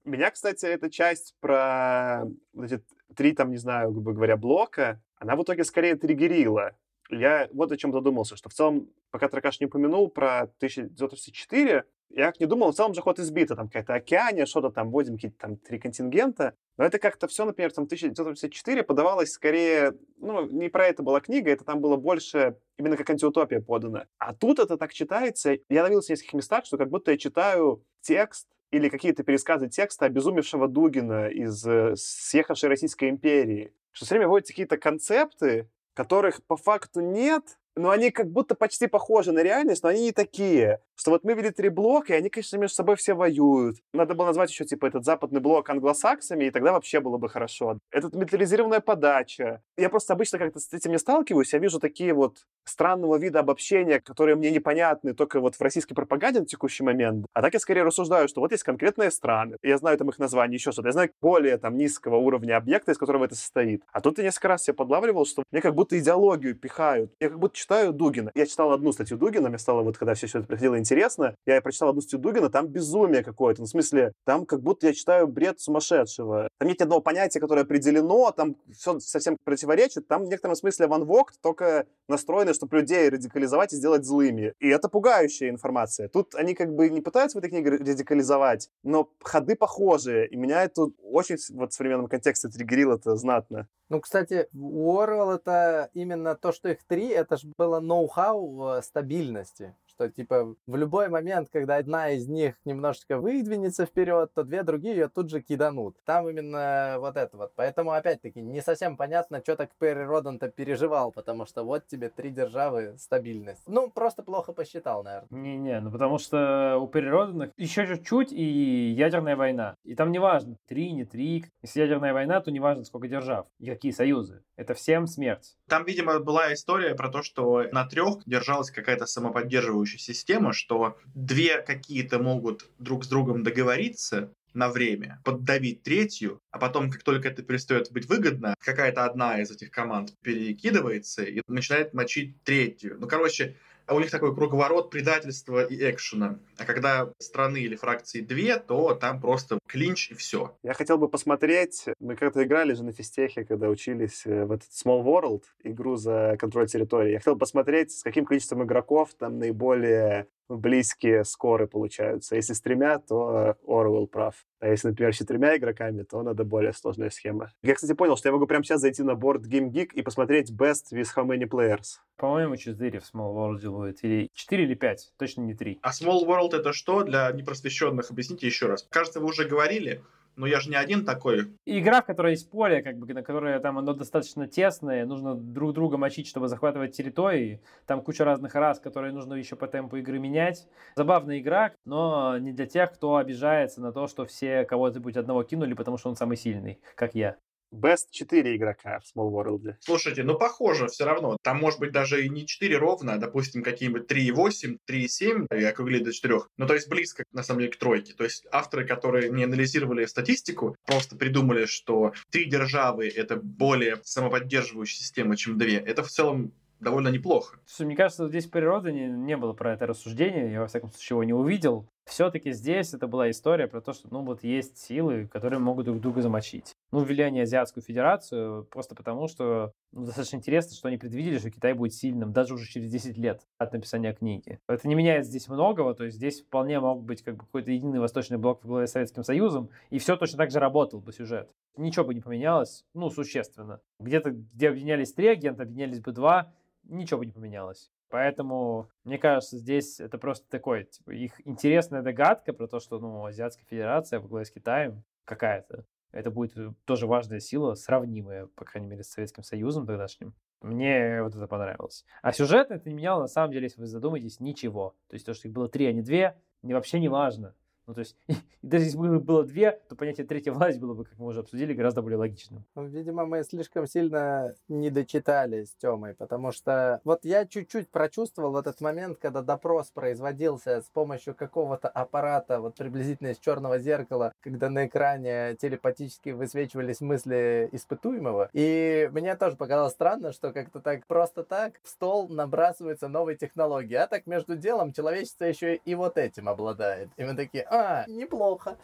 Меня, кстати, эта часть про эти три, там, не знаю, грубо говоря, блока, она в итоге скорее триггерила. Я вот о чем задумался, что в целом, пока Тракаш не упомянул про 1984, я как не думал, в целом же ход избито, там какая-то океане, что-то там, вводим какие-то там три контингента, но это как-то все, например, там 1984 подавалось скорее, ну, не про это была книга, это там было больше именно как антиутопия подано. А тут это так читается, я ловился в нескольких местах, что как будто я читаю текст или какие-то пересказы текста обезумевшего Дугина из э, съехавшей Российской империи. Что все время вводятся какие-то концепты, которых по факту нет, но они как будто почти похожи на реальность, но они не такие. Что вот мы вели три блока, и они, конечно, между собой все воюют. Надо было назвать еще, типа, этот западный блок англосаксами, и тогда вообще было бы хорошо. Это металлизированная подача. Я просто обычно как-то с этим не сталкиваюсь, я вижу такие вот странного вида обобщения, которые мне непонятны только вот в российской пропаганде на текущий момент. А так я скорее рассуждаю, что вот есть конкретные страны, я знаю там их название, еще что-то, я знаю более там низкого уровня объекта, из которого это состоит. А тут я несколько раз себе подлавливал, что мне как будто идеологию пихают. Я как будто читаю Дугина. Я читал одну статью Дугина, мне стало вот, когда все, это приходило интересно, я прочитал одну статью Дугина, там безумие какое-то. Ну, в смысле, там как будто я читаю бред сумасшедшего. Там нет одного понятия, которое определено, там все совсем противоречит. Там в некотором смысле Ван Вогт только настроены, чтобы людей радикализовать и сделать злыми. И это пугающая информация. Тут они как бы не пытаются в этой книге радикализовать, но ходы похожие. И меня это очень вот в современном контексте триггерило это знатно. Ну, кстати, Уоррелл это именно то, что их три, это же было ноу-хау стабильности что типа в любой момент, когда одна из них немножечко выдвинется вперед, то две другие ее тут же киданут. Там именно вот это вот. Поэтому, опять-таки, не совсем понятно, что так Перри Родан-то переживал, потому что вот тебе три державы стабильность. Ну, просто плохо посчитал, наверное. Не-не, ну потому что у Перри Родана еще чуть-чуть и ядерная война. И там не важно, три, не три. Если ядерная война, то не важно, сколько держав и какие союзы. Это всем смерть. Там, видимо, была история про то, что на трех держалась какая-то самоподдерживающая существующая система, что две какие-то могут друг с другом договориться, на время, поддавить третью, а потом, как только это перестает быть выгодно, какая-то одна из этих команд перекидывается и начинает мочить третью. Ну, короче, у них такой круговорот предательства и экшена. А когда страны или фракции две, то там просто клинч и все. Я хотел бы посмотреть, мы как-то играли же на физтехе, когда учились э, в этот Small World, игру за контроль территории. Я хотел посмотреть, с каким количеством игроков там наиболее близкие скоры получаются. Если с тремя, то Орвелл прав. А если, например, с четырьмя игроками, то надо более сложная схема. Я, кстати, понял, что я могу прямо сейчас зайти на борт Game Geek и посмотреть Best with how many players. По-моему, 4 в Small World делают. Или 4 или 5, точно не 3. А Small World это что? Для непросвещенных объясните еще раз. Кажется, вы уже говорили, но я же не один такой. Игра, в которой есть поле, как бы, на которое там оно достаточно тесное, нужно друг друга мочить, чтобы захватывать территории. Там куча разных рас, которые нужно еще по темпу игры менять. Забавная игра, но не для тех, кто обижается на то, что все кого-нибудь одного кинули, потому что он самый сильный, как я. Best 4 игрока в Small World. Слушайте, ну похоже все равно. Там может быть даже и не 4 ровно, а, допустим, какие-нибудь 3,8, 3,7 и округлить до 4. Ну, то есть близко, на самом деле, к тройке. То есть авторы, которые не анализировали статистику, просто придумали, что три державы — это более самоподдерживающая система, чем две. Это в целом довольно неплохо. Слушай, мне кажется, здесь природы не, не было про это рассуждения, я во всяком случае его не увидел. Все-таки здесь это была история про то, что ну вот есть силы, которые могут друг друга замочить. Ну, ввели они Азиатскую Федерацию просто потому, что ну, достаточно интересно, что они предвидели, что Китай будет сильным даже уже через 10 лет от написания книги. Это не меняет здесь многого, то есть здесь вполне мог быть как бы какой-то единый восточный блок в главе с Советским Союзом, и все точно так же работал бы сюжет. Ничего бы не поменялось, ну, существенно. Где-то, где объединялись три агента, объединялись бы два, ничего бы не поменялось. Поэтому, мне кажется, здесь это просто такой, типа, их интересная догадка про то, что, ну, Азиатская Федерация во главе с Китаем какая-то, это будет э, тоже важная сила, сравнимая, по крайней мере, с Советским Союзом тогдашним. Мне вот это понравилось. А сюжет это не меняло, на самом деле, если вы задумаетесь, ничего. То есть то, что их было три, а не две, не, вообще не важно. Ну, то есть, даже если бы было две, то понятие третья власть было бы, как мы уже обсудили, гораздо более логичным. Ну, видимо, мы слишком сильно не дочитали с Тёмой, потому что вот я чуть-чуть прочувствовал этот момент, когда допрос производился с помощью какого-то аппарата, вот приблизительно из черного зеркала, когда на экране телепатически высвечивались мысли испытуемого. И мне тоже показалось странно, что как-то так просто так в стол набрасываются новые технологии, а так между делом человечество еще и вот этим обладает. И мы такие, а, неплохо.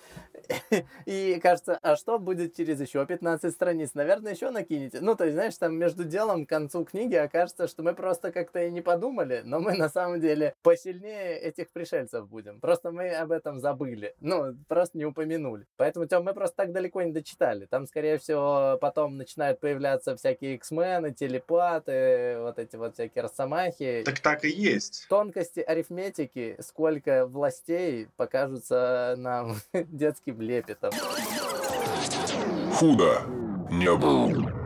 И кажется, а что будет через еще 15 страниц? Наверное, еще накинете. Ну, то есть, знаешь, там между делом к концу книги окажется, что мы просто как-то и не подумали, но мы на самом деле посильнее этих пришельцев будем. Просто мы об этом забыли. Ну, просто не упомянули. Поэтому, Тем, мы просто так далеко не дочитали. Там, скорее всего, потом начинают появляться всякие X-мены, телепаты, вот эти вот всякие росомахи. Так так и есть. Тонкости арифметики, сколько властей покажутся нам детским лепетом. Худо не было.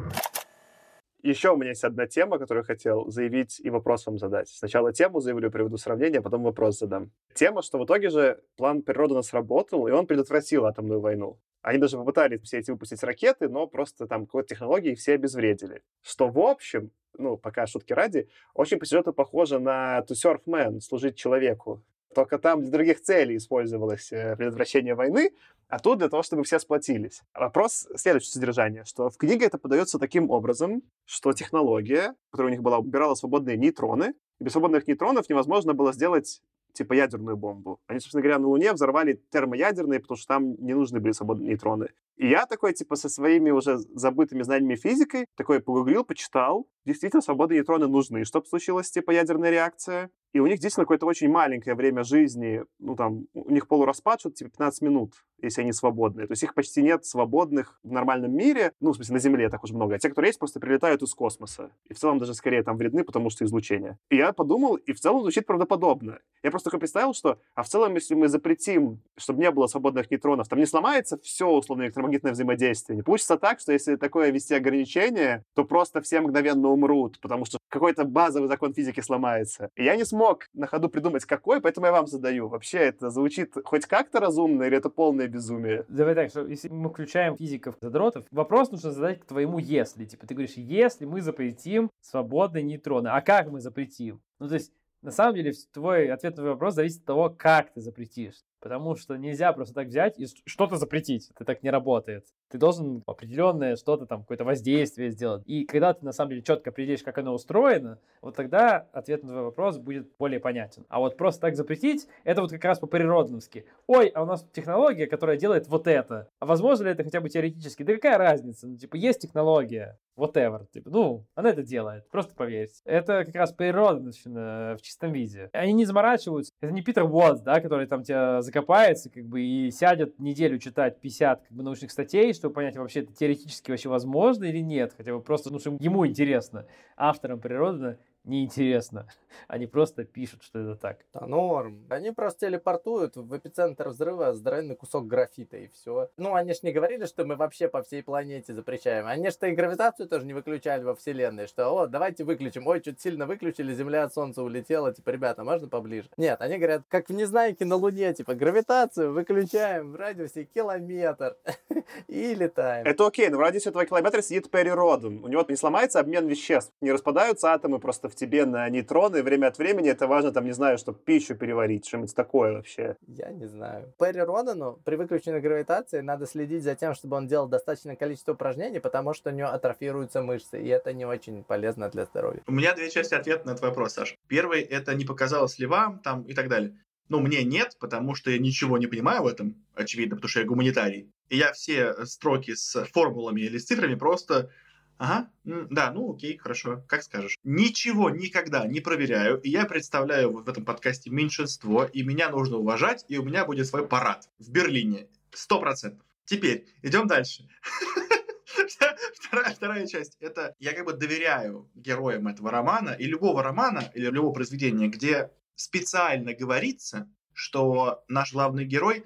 Еще у меня есть одна тема, которую я хотел заявить и вопрос вам задать. Сначала тему заявлю, приведу сравнение, а потом вопрос задам. Тема, что в итоге же план природы нас работал, и он предотвратил атомную войну. Они даже попытались все эти выпустить ракеты, но просто там какой-то технологии все обезвредили. Что, в общем, ну, пока шутки ради, очень по сюжету похоже на To Surf Man, служить человеку. Только там для других целей использовалось э, предотвращение войны, а тут для того, чтобы все сплотились. Вопрос следующего содержания, что в книге это подается таким образом, что технология, которая у них была, убирала свободные нейтроны, и без свободных нейтронов невозможно было сделать типа ядерную бомбу. Они, собственно говоря, на Луне взорвали термоядерные, потому что там не нужны были свободные нейтроны. И я такой, типа, со своими уже забытыми знаниями физикой, такой погуглил, почитал. Действительно, свободные нейтроны нужны, чтобы случилась, типа, ядерная реакция. И у них действительно какое-то очень маленькое время жизни, ну, там, у них полураспад, что-то типа 15 минут, если они свободные. То есть их почти нет свободных в нормальном мире, ну, в смысле, на Земле так уж много. А те, которые есть, просто прилетают из космоса. И в целом даже скорее там вредны, потому что излучение. И я подумал, и в целом звучит правдоподобно. Я просто только представил, что, а в целом, если мы запретим, чтобы не было свободных нейтронов, там не сломается все условно электромагнитное взаимодействие. Не получится так, что если такое ввести ограничение, то просто все мгновенно умрут, потому что какой-то базовый закон физики сломается. И я не смог на ходу придумать, какой, поэтому я вам задаю. Вообще это звучит хоть как-то разумно или это полное безумие? Давай так, что если мы включаем физиков задротов, вопрос нужно задать к твоему «если». Типа ты говоришь, если мы запретим свободные нейтроны, а как мы запретим? Ну, то есть на самом деле, твой ответ на твой вопрос зависит от того, как ты запретишь. Потому что нельзя просто так взять и что-то запретить. Это так не работает. Ты должен определенное что-то там, какое-то воздействие сделать. И когда ты на самом деле четко определишь, как оно устроено, вот тогда ответ на твой вопрос будет более понятен. А вот просто так запретить, это вот как раз по-природновски. Ой, а у нас технология, которая делает вот это. А возможно ли это хотя бы теоретически? Да какая разница? Ну, типа, есть технология, whatever. Типа, ну, она это делает, просто поверьте. Это как раз природа в чистом виде. Они не заморачиваются. Это не Питер Уотс, да, который там тебя закопается, как бы, и сядет неделю читать 50 как бы, научных статей, чтобы понять, вообще это теоретически вообще возможно или нет. Хотя бы просто, ну, что ему интересно. Авторам природы неинтересно. Они просто пишут, что это так. Да, норм. Они просто телепортуют в эпицентр взрыва здоровенный кусок графита и все. Ну, они ж не говорили, что мы вообще по всей планете запрещаем. Они ж и гравитацию тоже не выключали во Вселенной, что, о, давайте выключим. Ой, что-то сильно выключили, Земля от Солнца улетела, типа, ребята, можно поближе? Нет, они говорят, как в Незнайке на Луне, типа, гравитацию выключаем в радиусе километр и летаем. Это окей, но в радиусе этого километра сидит Перри Роден. У него не сломается обмен веществ, не распадаются атомы просто в тебе на нейтроны, время от времени это важно, там, не знаю, чтобы пищу переварить, что-нибудь такое вообще. Я не знаю. Перри Родану при выключенной гравитации надо следить за тем, чтобы он делал достаточное количество упражнений, потому что у него атрофируются мышцы, и это не очень полезно для здоровья. У меня две части ответа на этот вопрос, Саш. Первый — это не показалось ли вам там и так далее. Ну, мне нет, потому что я ничего не понимаю в этом, очевидно, потому что я гуманитарий. И я все строки с формулами или с цифрами просто Ага, да, ну окей, хорошо, как скажешь. Ничего никогда не проверяю, и я представляю в этом подкасте меньшинство, и меня нужно уважать, и у меня будет свой парад в Берлине. Сто процентов. Теперь идем дальше. Вторая, вторая часть. Это я как бы доверяю героям этого романа и любого романа или любого произведения, где специально говорится, что наш главный герой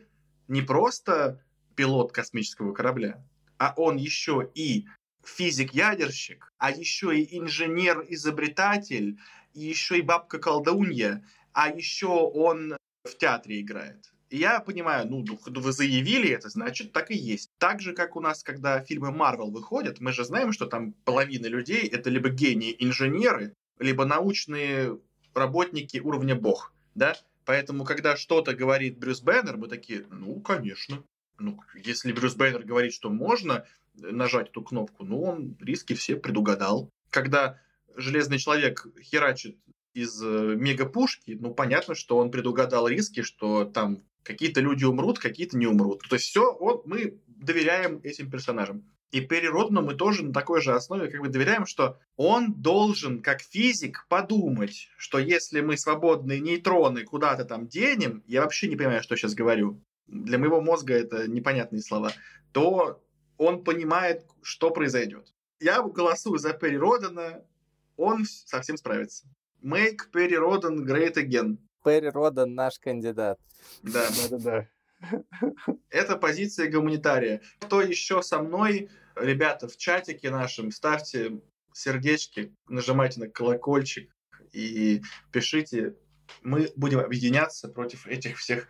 не просто пилот космического корабля, а он еще и физик-ядерщик, а еще и инженер-изобретатель, и еще и бабка-колдунья, а еще он в театре играет. Я понимаю, ну, ну, вы заявили это, значит, так и есть. Так же, как у нас, когда фильмы Марвел выходят, мы же знаем, что там половина людей — это либо гении-инженеры, либо научные работники уровня бог, да? Поэтому, когда что-то говорит Брюс Беннер, мы такие, ну, конечно. Ну, если Брюс Беннер говорит, что можно, нажать эту кнопку, но он риски все предугадал. Когда Железный Человек херачит из э, мегапушки, ну, понятно, что он предугадал риски, что там какие-то люди умрут, какие-то не умрут. То есть все, вот мы доверяем этим персонажам. И Перри Родну мы тоже на такой же основе как бы доверяем, что он должен, как физик, подумать, что если мы свободные нейтроны куда-то там денем, я вообще не понимаю, что сейчас говорю, для моего мозга это непонятные слова, то он понимает, что произойдет. Я голосую за Перри Родена, он совсем справится. Make Перри Роден great again. Перри Роден наш кандидат. Да. Да-да-да. Это позиция гуманитария. Кто еще со мной, ребята, в чатике нашем, ставьте сердечки, нажимайте на колокольчик и пишите. Мы будем объединяться против этих всех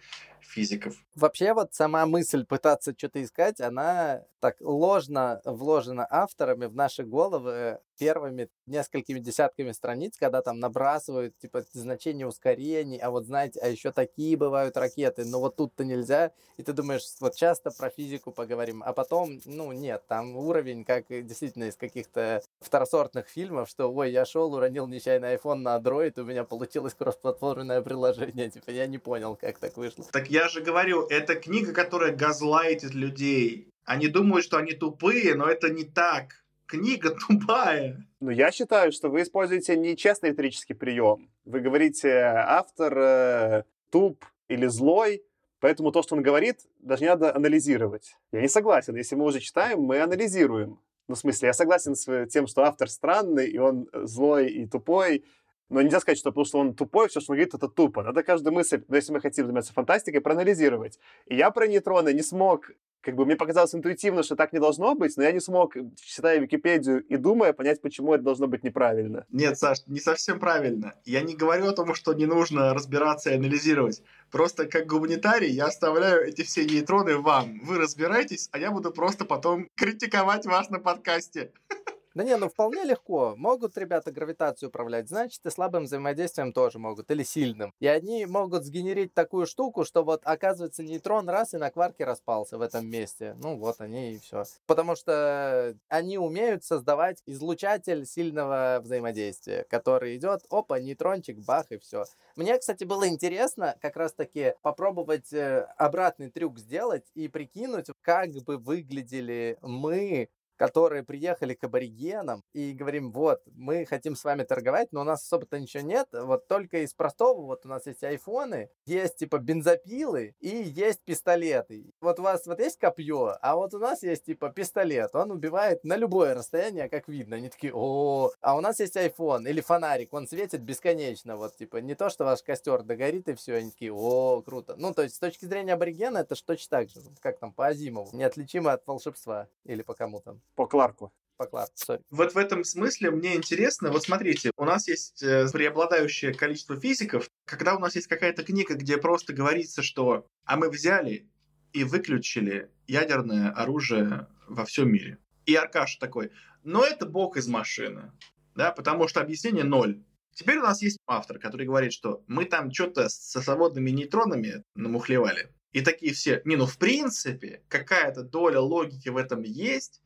физиков. Вообще вот сама мысль пытаться что-то искать, она так ложно вложена авторами в наши головы первыми несколькими десятками страниц, когда там набрасывают типа значение ускорений, а вот знаете, а еще такие бывают ракеты, но вот тут-то нельзя, и ты думаешь, вот часто про физику поговорим, а потом, ну нет, там уровень, как действительно из каких-то второсортных фильмов, что, ой, я шел, уронил нечаянно iPhone на Android, у меня получилось кроссплатформенное приложение, типа я не понял, как так вышло. Так я же говорю, это книга, которая газлайтит людей. Они думают, что они тупые, но это не так. Книга тупая. Ну, я считаю, что вы используете нечестный риторический прием. Вы говорите, автор э, туп или злой, поэтому то, что он говорит, даже не надо анализировать. Я не согласен. Если мы уже читаем, мы анализируем. Ну, в смысле, я согласен с тем, что автор странный, и он злой и тупой, но нельзя сказать, что что он тупой, все, что он говорит, это тупо. Надо каждую мысль, ну, если мы хотим заниматься фантастикой, проанализировать. И я про нейтроны не смог как бы мне показалось интуитивно, что так не должно быть, но я не смог, читая Википедию и думая, понять, почему это должно быть неправильно. Нет, Саш, не совсем правильно. Я не говорю о том, что не нужно разбираться и анализировать. Просто как гуманитарий я оставляю эти все нейтроны вам. Вы разбирайтесь, а я буду просто потом критиковать вас на подкасте. Да не, ну вполне легко. Могут ребята гравитацию управлять, значит и слабым взаимодействием тоже могут, или сильным. И они могут сгенерить такую штуку, что вот оказывается нейтрон раз и на кварке распался в этом месте. Ну вот они и все. Потому что они умеют создавать излучатель сильного взаимодействия, который идет, опа, нейтрончик, бах и все. Мне, кстати, было интересно как раз-таки попробовать э, обратный трюк сделать и прикинуть, как бы выглядели мы которые приехали к аборигенам и говорим, вот, мы хотим с вами торговать, но у нас особо-то ничего нет, вот только из простого, вот у нас есть айфоны, есть типа бензопилы и есть пистолеты. Вот у вас вот есть копье, а вот у нас есть типа пистолет, он убивает на любое расстояние, как видно. Они такие, о, а у нас есть iPhone или фонарик, он светит бесконечно, вот типа не то, что ваш костер догорит и все, они такие, о, круто. Ну, то есть с точки зрения аборигена это ж точно так же, как там по Азимову, неотличимо от волшебства или по кому там. По Кларку. По Кларку, sorry. Вот в этом смысле мне интересно, вот смотрите, у нас есть э, преобладающее количество физиков, когда у нас есть какая-то книга, где просто говорится, что «а мы взяли и выключили ядерное оружие во всем мире». И Аркаш такой «но это бог из машины», да, потому что объяснение ноль. Теперь у нас есть автор, который говорит, что мы там что-то со свободными нейтронами намухлевали. И такие все, не, ну в принципе, какая-то доля логики в этом есть,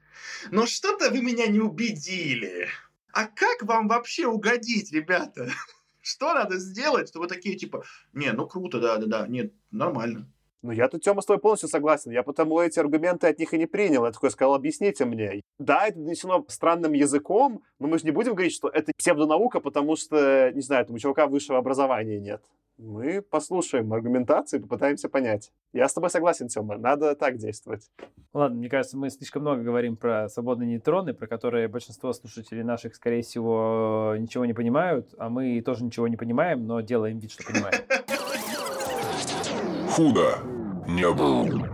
но что-то вы меня не убедили. А как вам вообще угодить, ребята? Что надо сделать, чтобы такие типа, не, ну круто, да-да-да, нет, нормально. Ну, я тут, Тёма, с тобой полностью согласен. Я потому эти аргументы от них и не принял. Я такой сказал, объясните мне. Да, это донесено странным языком, но мы же не будем говорить, что это псевдонаука, потому что, не знаю, там у чувака высшего образования нет мы послушаем аргументацию и попытаемся понять. Я с тобой согласен, Тёма, надо так действовать. Ладно, мне кажется, мы слишком много говорим про свободные нейтроны, про которые большинство слушателей наших, скорее всего, ничего не понимают, а мы тоже ничего не понимаем, но делаем вид, что понимаем. Худо не было.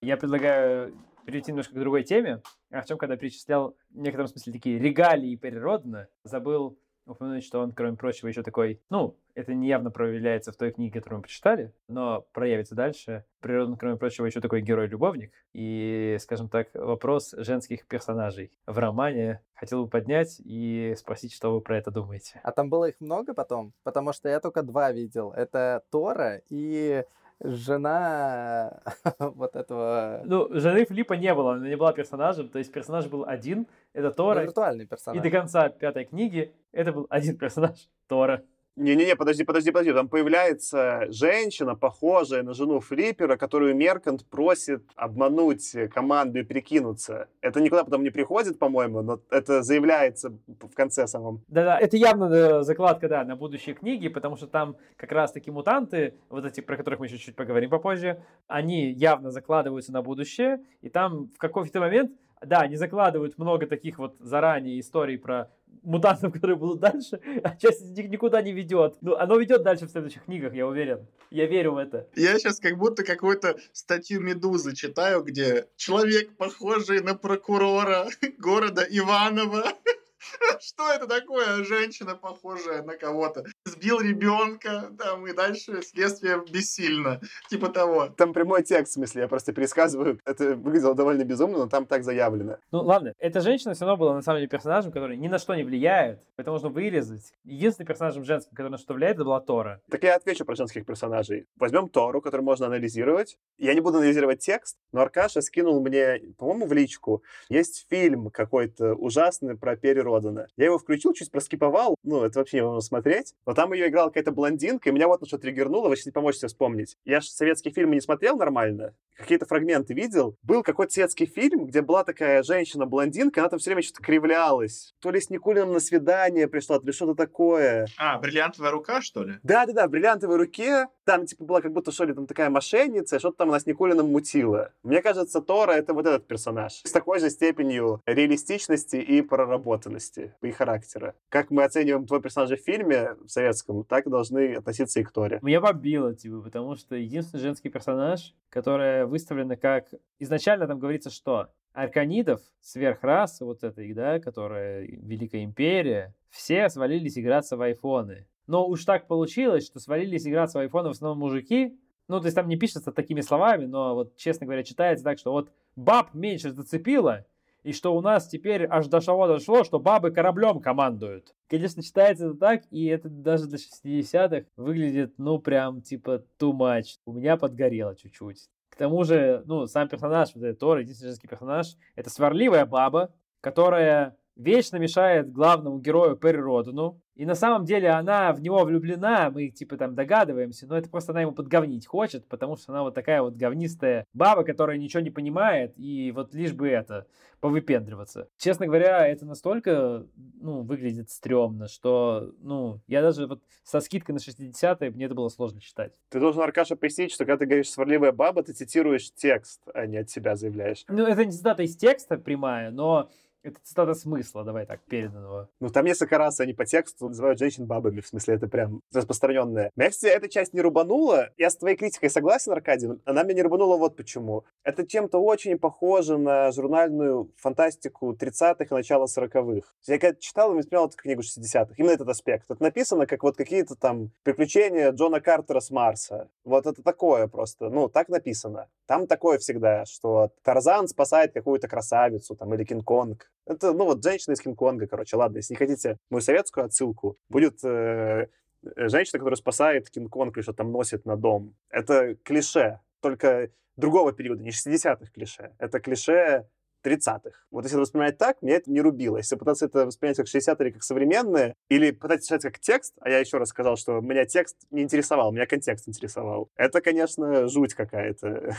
Я предлагаю перейти немножко к другой теме. Артем, когда перечислял в некотором смысле такие регалии природно, забыл упомянуть, что он, кроме прочего, еще такой, ну, это не явно проявляется в той книге, которую мы прочитали, но проявится дальше. Природно, кроме прочего, еще такой герой-любовник. И, скажем так, вопрос женских персонажей в романе хотел бы поднять и спросить, что вы про это думаете. А там было их много потом? Потому что я только два видел. Это Тора и жена вот этого... Ну, жены Филиппа не было, она не была персонажем, то есть персонаж был один, это Тора. Ну, виртуальный персонаж. И до конца пятой книги это был один персонаж, Тора. Не-не-не, подожди, подожди, подожди. Там появляется женщина, похожая на жену Флиппера, которую Меркант просит обмануть команду и прикинуться. Это никуда потом не приходит, по-моему, но это заявляется в конце самом. Да-да, это явно закладка, да, на будущие книги, потому что там как раз-таки мутанты, вот эти, про которых мы еще чуть поговорим попозже, они явно закладываются на будущее, и там в какой-то момент да, они закладывают много таких вот заранее историй про мутантов, которые будут дальше, а часть из них никуда не ведет. Ну, оно ведет дальше в следующих книгах, я уверен. Я верю в это. Я сейчас как будто какую-то статью Медузы читаю, где человек, похожий на прокурора города Иваново, Что это такое? Женщина, похожая на кого-то. Сбил ребенка, там, и дальше следствие бессильно. Типа того. Там прямой текст, в смысле, я просто пересказываю. Это выглядело довольно безумно, но там так заявлено. Ну ладно, эта женщина все равно была на самом деле персонажем, который ни на что не влияет, это можно вырезать. Единственным персонажем женским, который на что влияет, это была Тора. Так я отвечу про женских персонажей. Возьмем Тору, который можно анализировать. Я не буду анализировать текст, но Аркаша скинул мне, по-моему, в личку. Есть фильм какой-то ужасный про Перри Родана. Я его включил, чуть проскиповал. Ну, это вообще невозможно смотреть. Но там ее играла какая-то блондинка, и меня вот на что триггернуло. Вы сейчас не поможете вспомнить. Я же советские фильмы не смотрел нормально. Какие-то фрагменты видел. Был какой-то советский фильм, где была такая женщина-блондинка, она там все время что-то кривлялась. То ли с Никулиным на свидание пришла, то ли что-то такое. А, бриллиантовая рука, что ли? Да-да-да, в бриллиантовой руке. Там, типа, была как будто, что ли, там такая мошенница, что-то там она с Никулиным мутила. Мне кажется, Тора — это вот этот персонаж. С такой же степенью реалистичности и проработанности и характера. Как мы оцениваем твой персонаж в фильме в советском, так должны относиться и к Торе. Меня побило, типа, потому что единственный женский персонаж, которая выставлена как... Изначально там говорится, что арканидов, сверхрасы вот этой, да, которая Великая Империя, все свалились играться в айфоны. Но уж так получилось, что свалились играться в айфоны в основном мужики. Ну, то есть там не пишется такими словами, но вот, честно говоря, читается так, что вот баб меньше зацепило, и что у нас теперь аж до того дошло, что бабы кораблем командуют. Конечно, читается это так, и это даже для 60-х выглядит, ну, прям, типа, too much. У меня подгорело чуть-чуть. К тому же, ну, сам персонаж, вот этот Тор, единственный женский персонаж, это сварливая баба, которая вечно мешает главному герою Перри Родену. И на самом деле она в него влюблена, мы типа там догадываемся, но это просто она ему подговнить хочет, потому что она вот такая вот говнистая баба, которая ничего не понимает, и вот лишь бы это, повыпендриваться. Честно говоря, это настолько, ну, выглядит стрёмно, что, ну, я даже вот со скидкой на 60-е, мне это было сложно читать. Ты должен, Аркаша, пояснить, что когда ты говоришь «сварливая баба», ты цитируешь текст, а не от себя заявляешь. Ну, это не цитата из текста прямая, но это цитата смысла, давай так, переданного. Ну, там несколько раз они по тексту называют женщин бабами, в смысле, это прям распространенное. Меня, кстати, эта часть не рубанула. Я с твоей критикой согласен, Аркадий, она меня не рубанула вот почему. Это чем-то очень похоже на журнальную фантастику 30-х и начала 40-х. Я когда читал и воспринял эту книгу 60-х, именно этот аспект. Это написано как вот какие-то там приключения Джона Картера с Марса. Вот это такое просто, ну, так написано. Там такое всегда, что Тарзан спасает какую-то красавицу там или Кинг-Конг. Это, ну, вот женщина из Кинг-Конга, короче. Ладно, если не хотите мою советскую отсылку, будет э, женщина, которая спасает Кинг-Конг или что там носит на дом. Это клише, только другого периода, не 60-х клише. Это клише 30-х. Вот если это воспринимать так, мне это не рубило. Если пытаться это воспринять как 60 или как современное, или пытаться читать как текст, а я еще раз сказал, что меня текст не интересовал, меня контекст интересовал, это, конечно, жуть какая-то.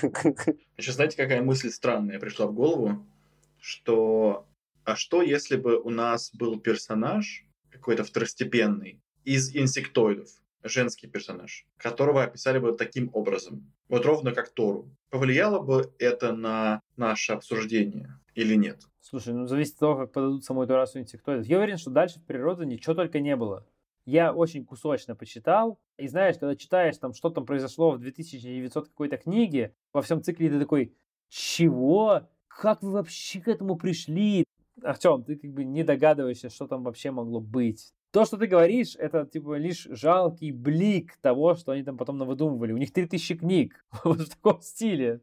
Еще знаете, какая мысль странная пришла в голову? Что а что, если бы у нас был персонаж какой-то второстепенный из инсектоидов, женский персонаж, которого описали бы таким образом, вот ровно как Тору. Повлияло бы это на наше обсуждение или нет? Слушай, ну зависит от того, как подадут самой эту расу инсектоидов. Я уверен, что дальше в природе ничего только не было. Я очень кусочно почитал, и знаешь, когда читаешь там, что там произошло в 2900 какой-то книге, во всем цикле ты такой, чего? Как вы вообще к этому пришли? Артем, ты как бы не догадываешься, что там вообще могло быть. То, что ты говоришь, это типа лишь жалкий блик того, что они там потом навыдумывали. У них 3000 книг вот в таком стиле.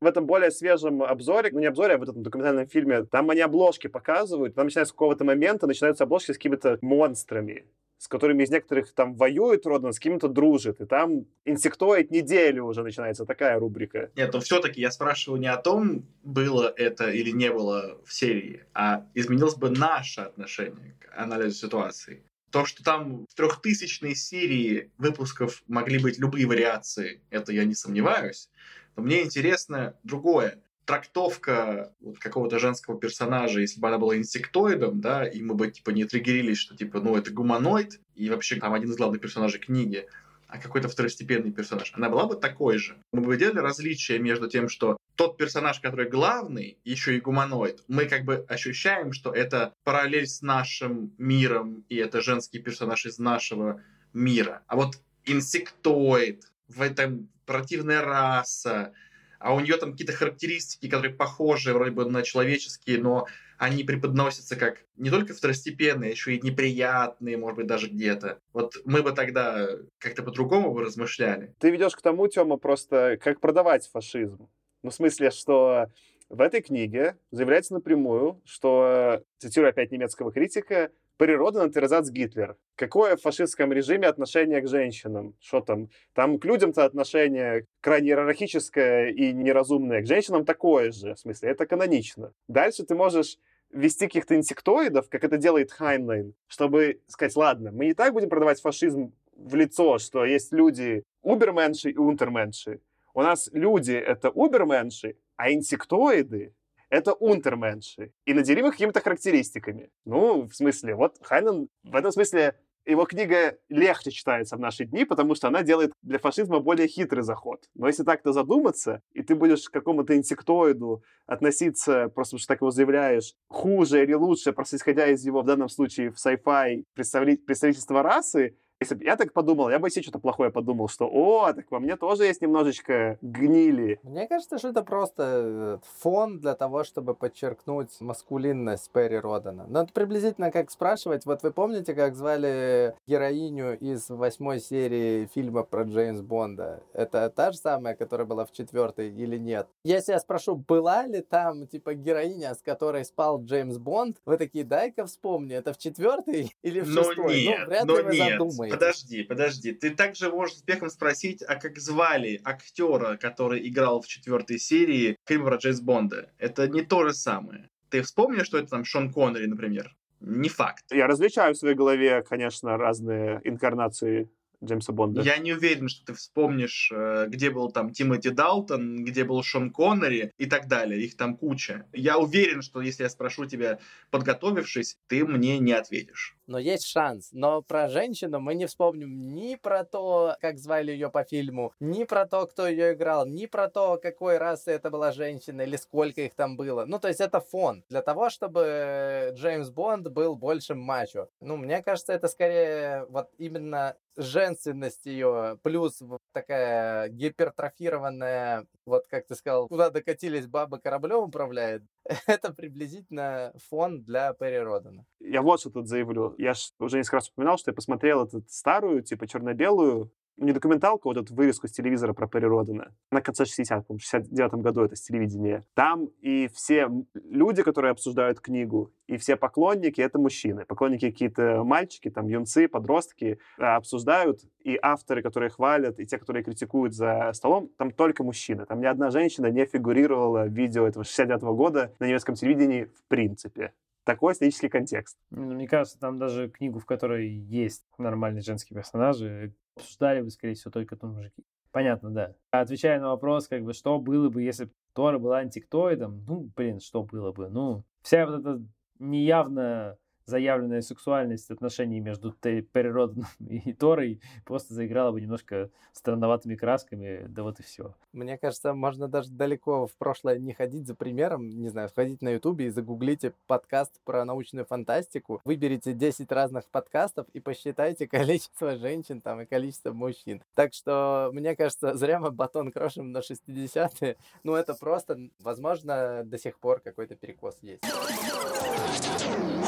В этом более свежем обзоре, ну не обзоре, а в этом документальном фильме, там они обложки показывают, там начинается с какого-то момента, начинаются обложки с какими-то монстрами с которыми из некоторых там воюет Родан, с кем-то дружит. И там инсектоид неделю уже начинается такая рубрика. Нет, но все-таки я спрашиваю не о том, было это или не было в серии, а изменилось бы наше отношение к анализу ситуации. То, что там в трехтысячной серии выпусков могли быть любые вариации, это я не сомневаюсь. Но мне интересно другое трактовка вот какого-то женского персонажа, если бы она была инсектоидом, да, и мы бы, типа, не триггерились, что, типа, ну, это гуманоид, и вообще там один из главных персонажей книги, а какой-то второстепенный персонаж, она была бы такой же. Мы бы делали различие между тем, что тот персонаж, который главный, еще и гуманоид, мы как бы ощущаем, что это параллель с нашим миром, и это женский персонаж из нашего мира. А вот инсектоид, в этом противная раса, а у нее там какие-то характеристики, которые похожи вроде бы на человеческие, но они преподносятся как не только второстепенные, еще и неприятные, может быть, даже где-то. Вот мы бы тогда как-то по-другому бы размышляли. Ты ведешь к тому, Тёма, просто как продавать фашизм. Ну, в смысле, что в этой книге заявляется напрямую, что, цитирую опять немецкого критика, Перри Родан эрзац-Гитлер. Какое в фашистском режиме отношение к женщинам? Что там? Там к людям-то отношение крайне иерархическое и неразумное. К женщинам такое же. В смысле, это канонично. Дальше ты можешь ввести каких-то инсектоидов, как это делает Хайнлайн, чтобы сказать, ладно, мы не так будем продавать фашизм в лицо, что есть люди уберменши и унтерменши. У нас люди — это уберменши, а инсектоиды это унтерменши. И наделим их какими-то характеристиками. Ну, в смысле, вот Хайнен в этом смысле его книга легче читается в наши дни, потому что она делает для фашизма более хитрый заход. Но если так-то задуматься, и ты будешь к какому-то инсектоиду относиться, просто что так его заявляешь, хуже или лучше, просто исходя из его, в данном случае, в sci-fi представительства расы, если бы я так подумал, я бы себе что-то плохое подумал, что «О, так во мне тоже есть немножечко гнили». Мне кажется, что это просто э, фон для того, чтобы подчеркнуть маскулинность Перри Родана. Но это приблизительно как спрашивать, вот вы помните, как звали героиню из восьмой серии фильма про Джеймс Бонда? Это та же самая, которая была в четвертой или нет? Если я спрошу, была ли там, типа, героиня, с которой спал Джеймс Бонд, вы такие, дай-ка вспомни, это в четвертой или в шестой? Но нет, ну, вряд но ли вы нет. Задумаетесь. Подожди, подожди. Ты также можешь с успехом спросить, а как звали актера, который играл в четвертой серии фильма про Джеймс Бонда? Это не то же самое. Ты вспомнишь, что это там Шон Коннери, например? Не факт. Я различаю в своей голове, конечно, разные инкарнации Джеймса Бонда. Я не уверен, что ты вспомнишь, э, где был там Тимоти Далтон, где был Шон Коннери и так далее. Их там куча. Я уверен, что если я спрошу тебя, подготовившись, ты мне не ответишь. Но есть шанс. Но про женщину мы не вспомним ни про то, как звали ее по фильму, ни про то, кто ее играл, ни про то, какой расы это была женщина или сколько их там было. Ну, то есть это фон для того, чтобы Джеймс Бонд был больше мачо. Ну, мне кажется, это скорее вот именно женственность ее, плюс такая гипертрофированная, вот как ты сказал, куда докатились бабы кораблем управляет, это приблизительно фон для Перри Родана. Я вот что тут заявлю. Я ж уже несколько раз упоминал, что я посмотрел эту старую, типа черно-белую не документалку, вот эту вырезку с телевизора про Перри Родена. На конце 60 в 69 году это с телевидения. Там и все люди, которые обсуждают книгу, и все поклонники — это мужчины. Поклонники какие-то мальчики, там, юнцы, подростки а, обсуждают, и авторы, которые хвалят, и те, которые критикуют за столом, там только мужчины. Там ни одна женщина не фигурировала в видео этого 69 года на немецком телевидении в принципе такой исторический контекст. Ну, Мне кажется, там даже книгу, в которой есть нормальные женские персонажи, обсуждали бы, скорее всего, только там мужики. Понятно, да. Отвечая на вопрос, как бы, что было бы, если бы Тора была антиктоидом, ну, блин, что было бы? Ну, вся вот эта неявная заявленная сексуальность отношений между Переродом и Торой просто заиграла бы немножко странноватыми красками, да вот и все. Мне кажется, можно даже далеко в прошлое не ходить за примером, не знаю, сходить на ютубе и загуглите подкаст про научную фантастику, выберите 10 разных подкастов и посчитайте количество женщин там и количество мужчин. Так что, мне кажется, зря мы батон крошим на 60-е, ну это просто, возможно, до сих пор какой-то перекос есть.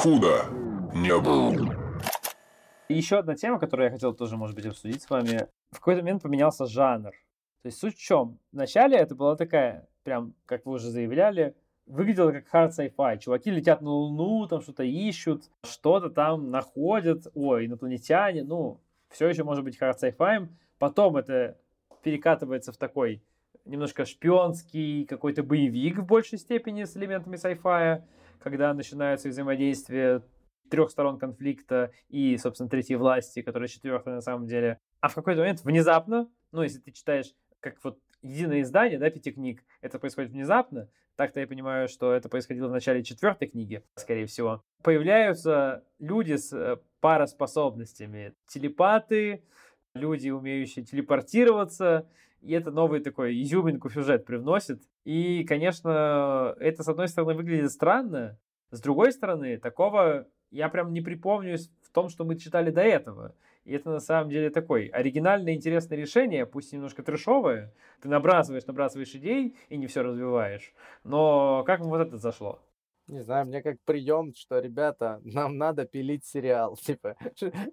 Худо не было. И еще одна тема, которую я хотел тоже, может быть, обсудить с вами. В какой-то момент поменялся жанр. То есть суть в чем? Вначале это была такая, прям, как вы уже заявляли, выглядело как hard sci-fi. Чуваки летят на Луну, там что-то ищут, что-то там находят. Ой, инопланетяне, ну, все еще может быть hard sci-fi. Потом это перекатывается в такой немножко шпионский какой-то боевик в большей степени с элементами sci-fi когда начинается взаимодействие трех сторон конфликта и, собственно, третьей власти, которая четвертая на самом деле. А в какой-то момент внезапно, ну, если ты читаешь как вот единое издание, да, пяти книг, это происходит внезапно, так-то я понимаю, что это происходило в начале четвертой книги, скорее всего. Появляются люди с э, параспособностями. Телепаты, люди, умеющие телепортироваться, и это новый такой изюминку сюжет привносит. И, конечно, это, с одной стороны, выглядит странно, с другой стороны, такого я прям не припомню в том, что мы читали до этого. И это на самом деле такой оригинальное, интересное решение, пусть немножко трешовое. Ты набрасываешь, набрасываешь идей и не все развиваешь. Но как вот это зашло? Не знаю, мне как прием, что, ребята, нам надо пилить сериал. Типа,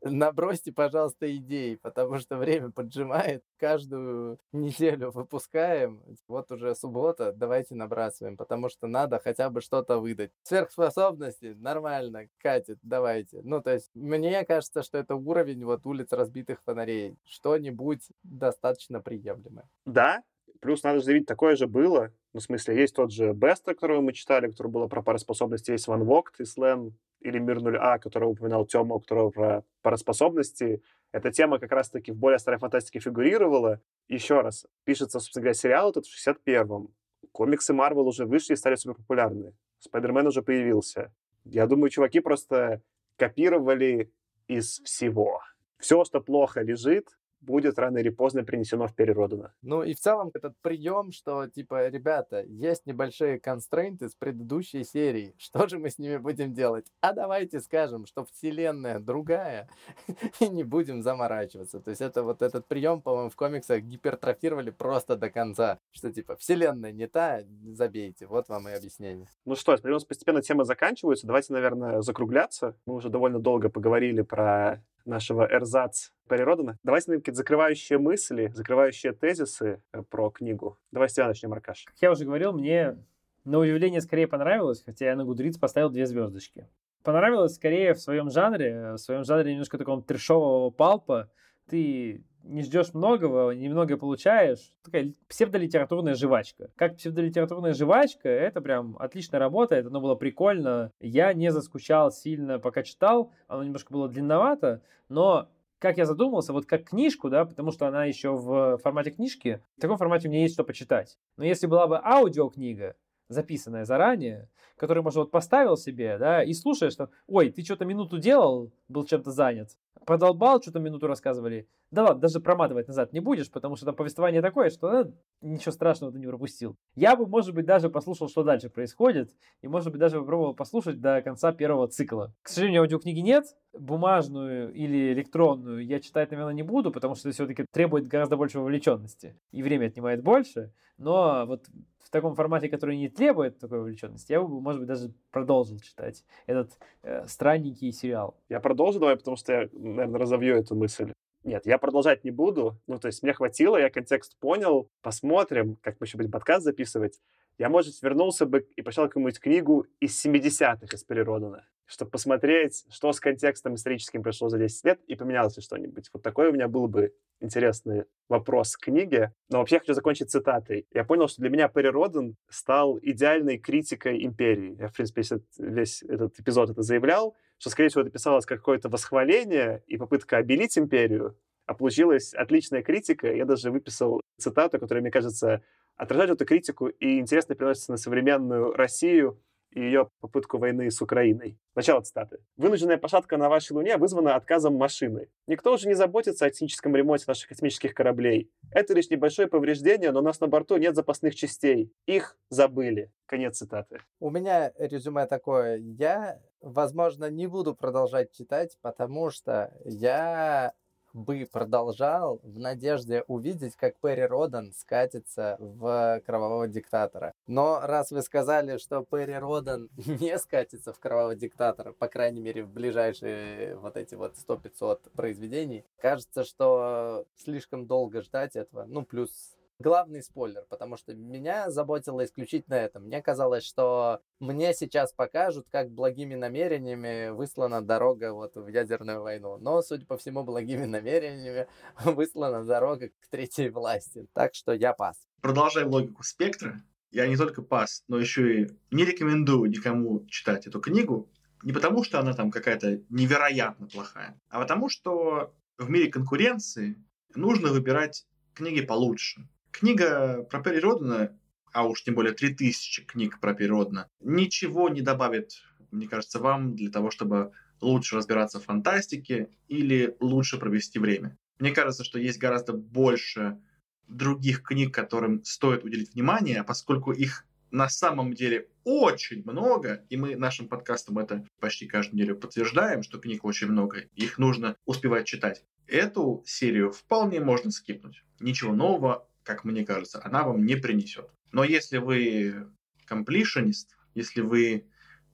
набросьте, пожалуйста, идеи, потому что время поджимает. Каждую неделю выпускаем. Вот уже суббота, давайте набрасываем, потому что надо хотя бы что-то выдать. Сверхспособности, нормально, катит, давайте. Ну, то есть, мне кажется, что это уровень вот улиц разбитых фонарей. Что-нибудь достаточно приемлемое. Да, Плюс надо заявить, такое же было. Ну, в смысле, есть тот же Беста, которого мы читали, который было про пароспособности, есть Ван Вогт, Ислен или Мир 0А, который упоминал Тёма, у которого про пароспособности. Эта тема как раз-таки в более старой фантастике фигурировала. Еще раз, пишется, собственно говоря, сериал этот в 61-м. Комиксы Марвел уже вышли и стали супер популярны. Спайдермен уже появился. Я думаю, чуваки просто копировали из всего. Все, что плохо лежит, будет рано или поздно принесено в переродано. Ну и в целом этот прием, что типа, ребята, есть небольшие констрейнты с предыдущей серии, что же мы с ними будем делать? А давайте скажем, что вселенная другая, и не будем заморачиваться. То есть это вот этот прием, по-моему, в комиксах гипертрофировали просто до конца, что типа вселенная не та, забейте, вот вам и объяснение. Ну что, постепенно тема заканчивается, давайте, наверное, закругляться. Мы уже довольно долго поговорили про нашего эрзац Переродана. Давайте какие-то закрывающие мысли, закрывающие тезисы э, про книгу. Давай с тебя начнем, Аркаш. Как я уже говорил, мне на удивление скорее понравилось, хотя я на Гудриц поставил две звездочки. Понравилось скорее в своем жанре, в своем жанре немножко такого трешового палпа. Ты не ждешь многого, немного получаешь. Такая псевдолитературная жвачка. Как псевдолитературная жвачка, это прям отлично работает, оно было прикольно. Я не заскучал сильно, пока читал, оно немножко было длинновато, но как я задумался, вот как книжку, да, потому что она еще в формате книжки, в таком формате у меня есть что почитать. Но если была бы аудиокнига, записанная заранее, которую, может, вот поставил себе, да, и слушаешь, что, ой, ты что-то минуту делал, был чем-то занят, продолбал, что-то минуту рассказывали, да ладно, даже проматывать назад не будешь, потому что там повествование такое, что э, ничего страшного ты не пропустил. Я бы, может быть, даже послушал, что дальше происходит, и, может быть, даже попробовал послушать до конца первого цикла. К сожалению, аудиокниги нет, бумажную или электронную я читать, наверное, не буду, потому что это все-таки требует гораздо больше вовлеченности, и время отнимает больше, но вот в таком формате, который не требует такой вовлеченности, я бы, может быть, даже продолжил читать этот э, странненький сериал. Я продолжу, давай, потому что я, наверное, разовью эту мысль. Нет, я продолжать не буду. Ну, то есть мне хватило, я контекст понял. Посмотрим, как мы еще будем подкаст записывать. Я, может, вернулся бы и прочитал какую-нибудь книгу из 70-х из Переродана, чтобы посмотреть, что с контекстом историческим пришло за 10 лет и поменялось ли что-нибудь. Вот такой у меня был бы интересный вопрос к книге. Но вообще я хочу закончить цитатой. Я понял, что для меня Перри Родан стал идеальной критикой империи. Я, в принципе, весь этот эпизод это заявлял, что, скорее всего, это писалось как какое-то восхваление и попытка обелить империю, а получилась отличная критика. Я даже выписал цитату, которая, мне кажется, отражает эту критику и интересно переносится на современную Россию и ее попытку войны с Украиной. Начало цитаты. «Вынужденная посадка на вашей Луне вызвана отказом машины. Никто уже не заботится о техническом ремонте наших космических кораблей. Это лишь небольшое повреждение, но у нас на борту нет запасных частей. Их забыли». Конец цитаты. У меня резюме такое. Я, возможно, не буду продолжать читать, потому что я бы продолжал в надежде увидеть, как Перри Родан скатится в кровавого диктатора. Но раз вы сказали, что Перри Родан не скатится в кровавого диктатора, по крайней мере, в ближайшие вот эти вот 100-500 произведений, кажется, что слишком долго ждать этого. Ну, плюс главный спойлер, потому что меня заботило исключительно это. Мне казалось, что мне сейчас покажут, как благими намерениями выслана дорога вот в ядерную войну. Но, судя по всему, благими намерениями выслана дорога к третьей власти. Так что я пас. Продолжая логику спектра, я не только пас, но еще и не рекомендую никому читать эту книгу. Не потому, что она там какая-то невероятно плохая, а потому, что в мире конкуренции нужно выбирать книги получше. Книга про Перри Родена, а уж тем более 3000 книг про Перри Родена, ничего не добавит, мне кажется, вам для того, чтобы лучше разбираться в фантастике или лучше провести время. Мне кажется, что есть гораздо больше других книг, которым стоит уделить внимание, а поскольку их на самом деле очень много, и мы нашим подкастом это почти каждую неделю подтверждаем, что книг очень много, их нужно успевать читать. Эту серию вполне можно скипнуть. Ничего нового, как мне кажется, она вам не принесет. Но если вы комплишенист, если вы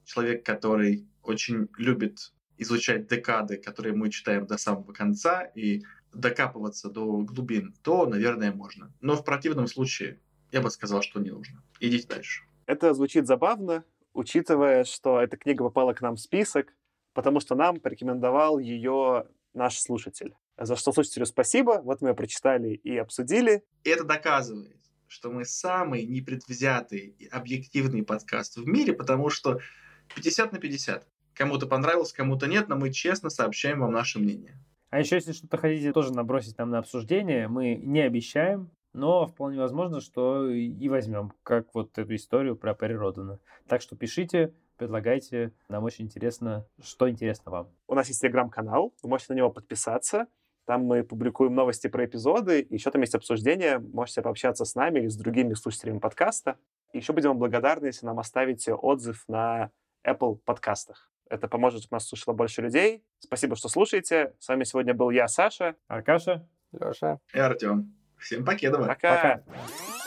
человек, который очень любит изучать декады, которые мы читаем до самого конца, и докапываться до глубин, то, наверное, можно. Но в противном случае я бы сказал, что не нужно. Идите дальше. Это звучит забавно, учитывая, что эта книга попала к нам в список, потому что нам порекомендовал ее наш слушатель. За что слушателю спасибо. Вот мы ее прочитали и обсудили. Это доказывает, что мы самый непредвзятый и объективный подкаст в мире, потому что 50 на 50. Кому-то понравилось, кому-то нет, но мы честно сообщаем вам наше мнение. А еще, если что-то хотите тоже набросить нам на обсуждение, мы не обещаем, но вполне возможно, что и возьмем, как вот эту историю про Перри. Так что пишите, предлагайте, нам очень интересно, что интересно вам. У нас есть телеграм-канал, вы можете на него подписаться. Там мы публикуем новости про эпизоды, еще там есть обсуждения, можете пообщаться с нами или с другими слушателями подкаста. Еще будем вам благодарны, если нам оставите отзыв на Apple подкастах. Это поможет, чтобы нас слушало больше людей. Спасибо, что слушаете. С вами сегодня был я, Саша. Аркаша. Леша. И Артем. Всем покедова. Пока. Пока.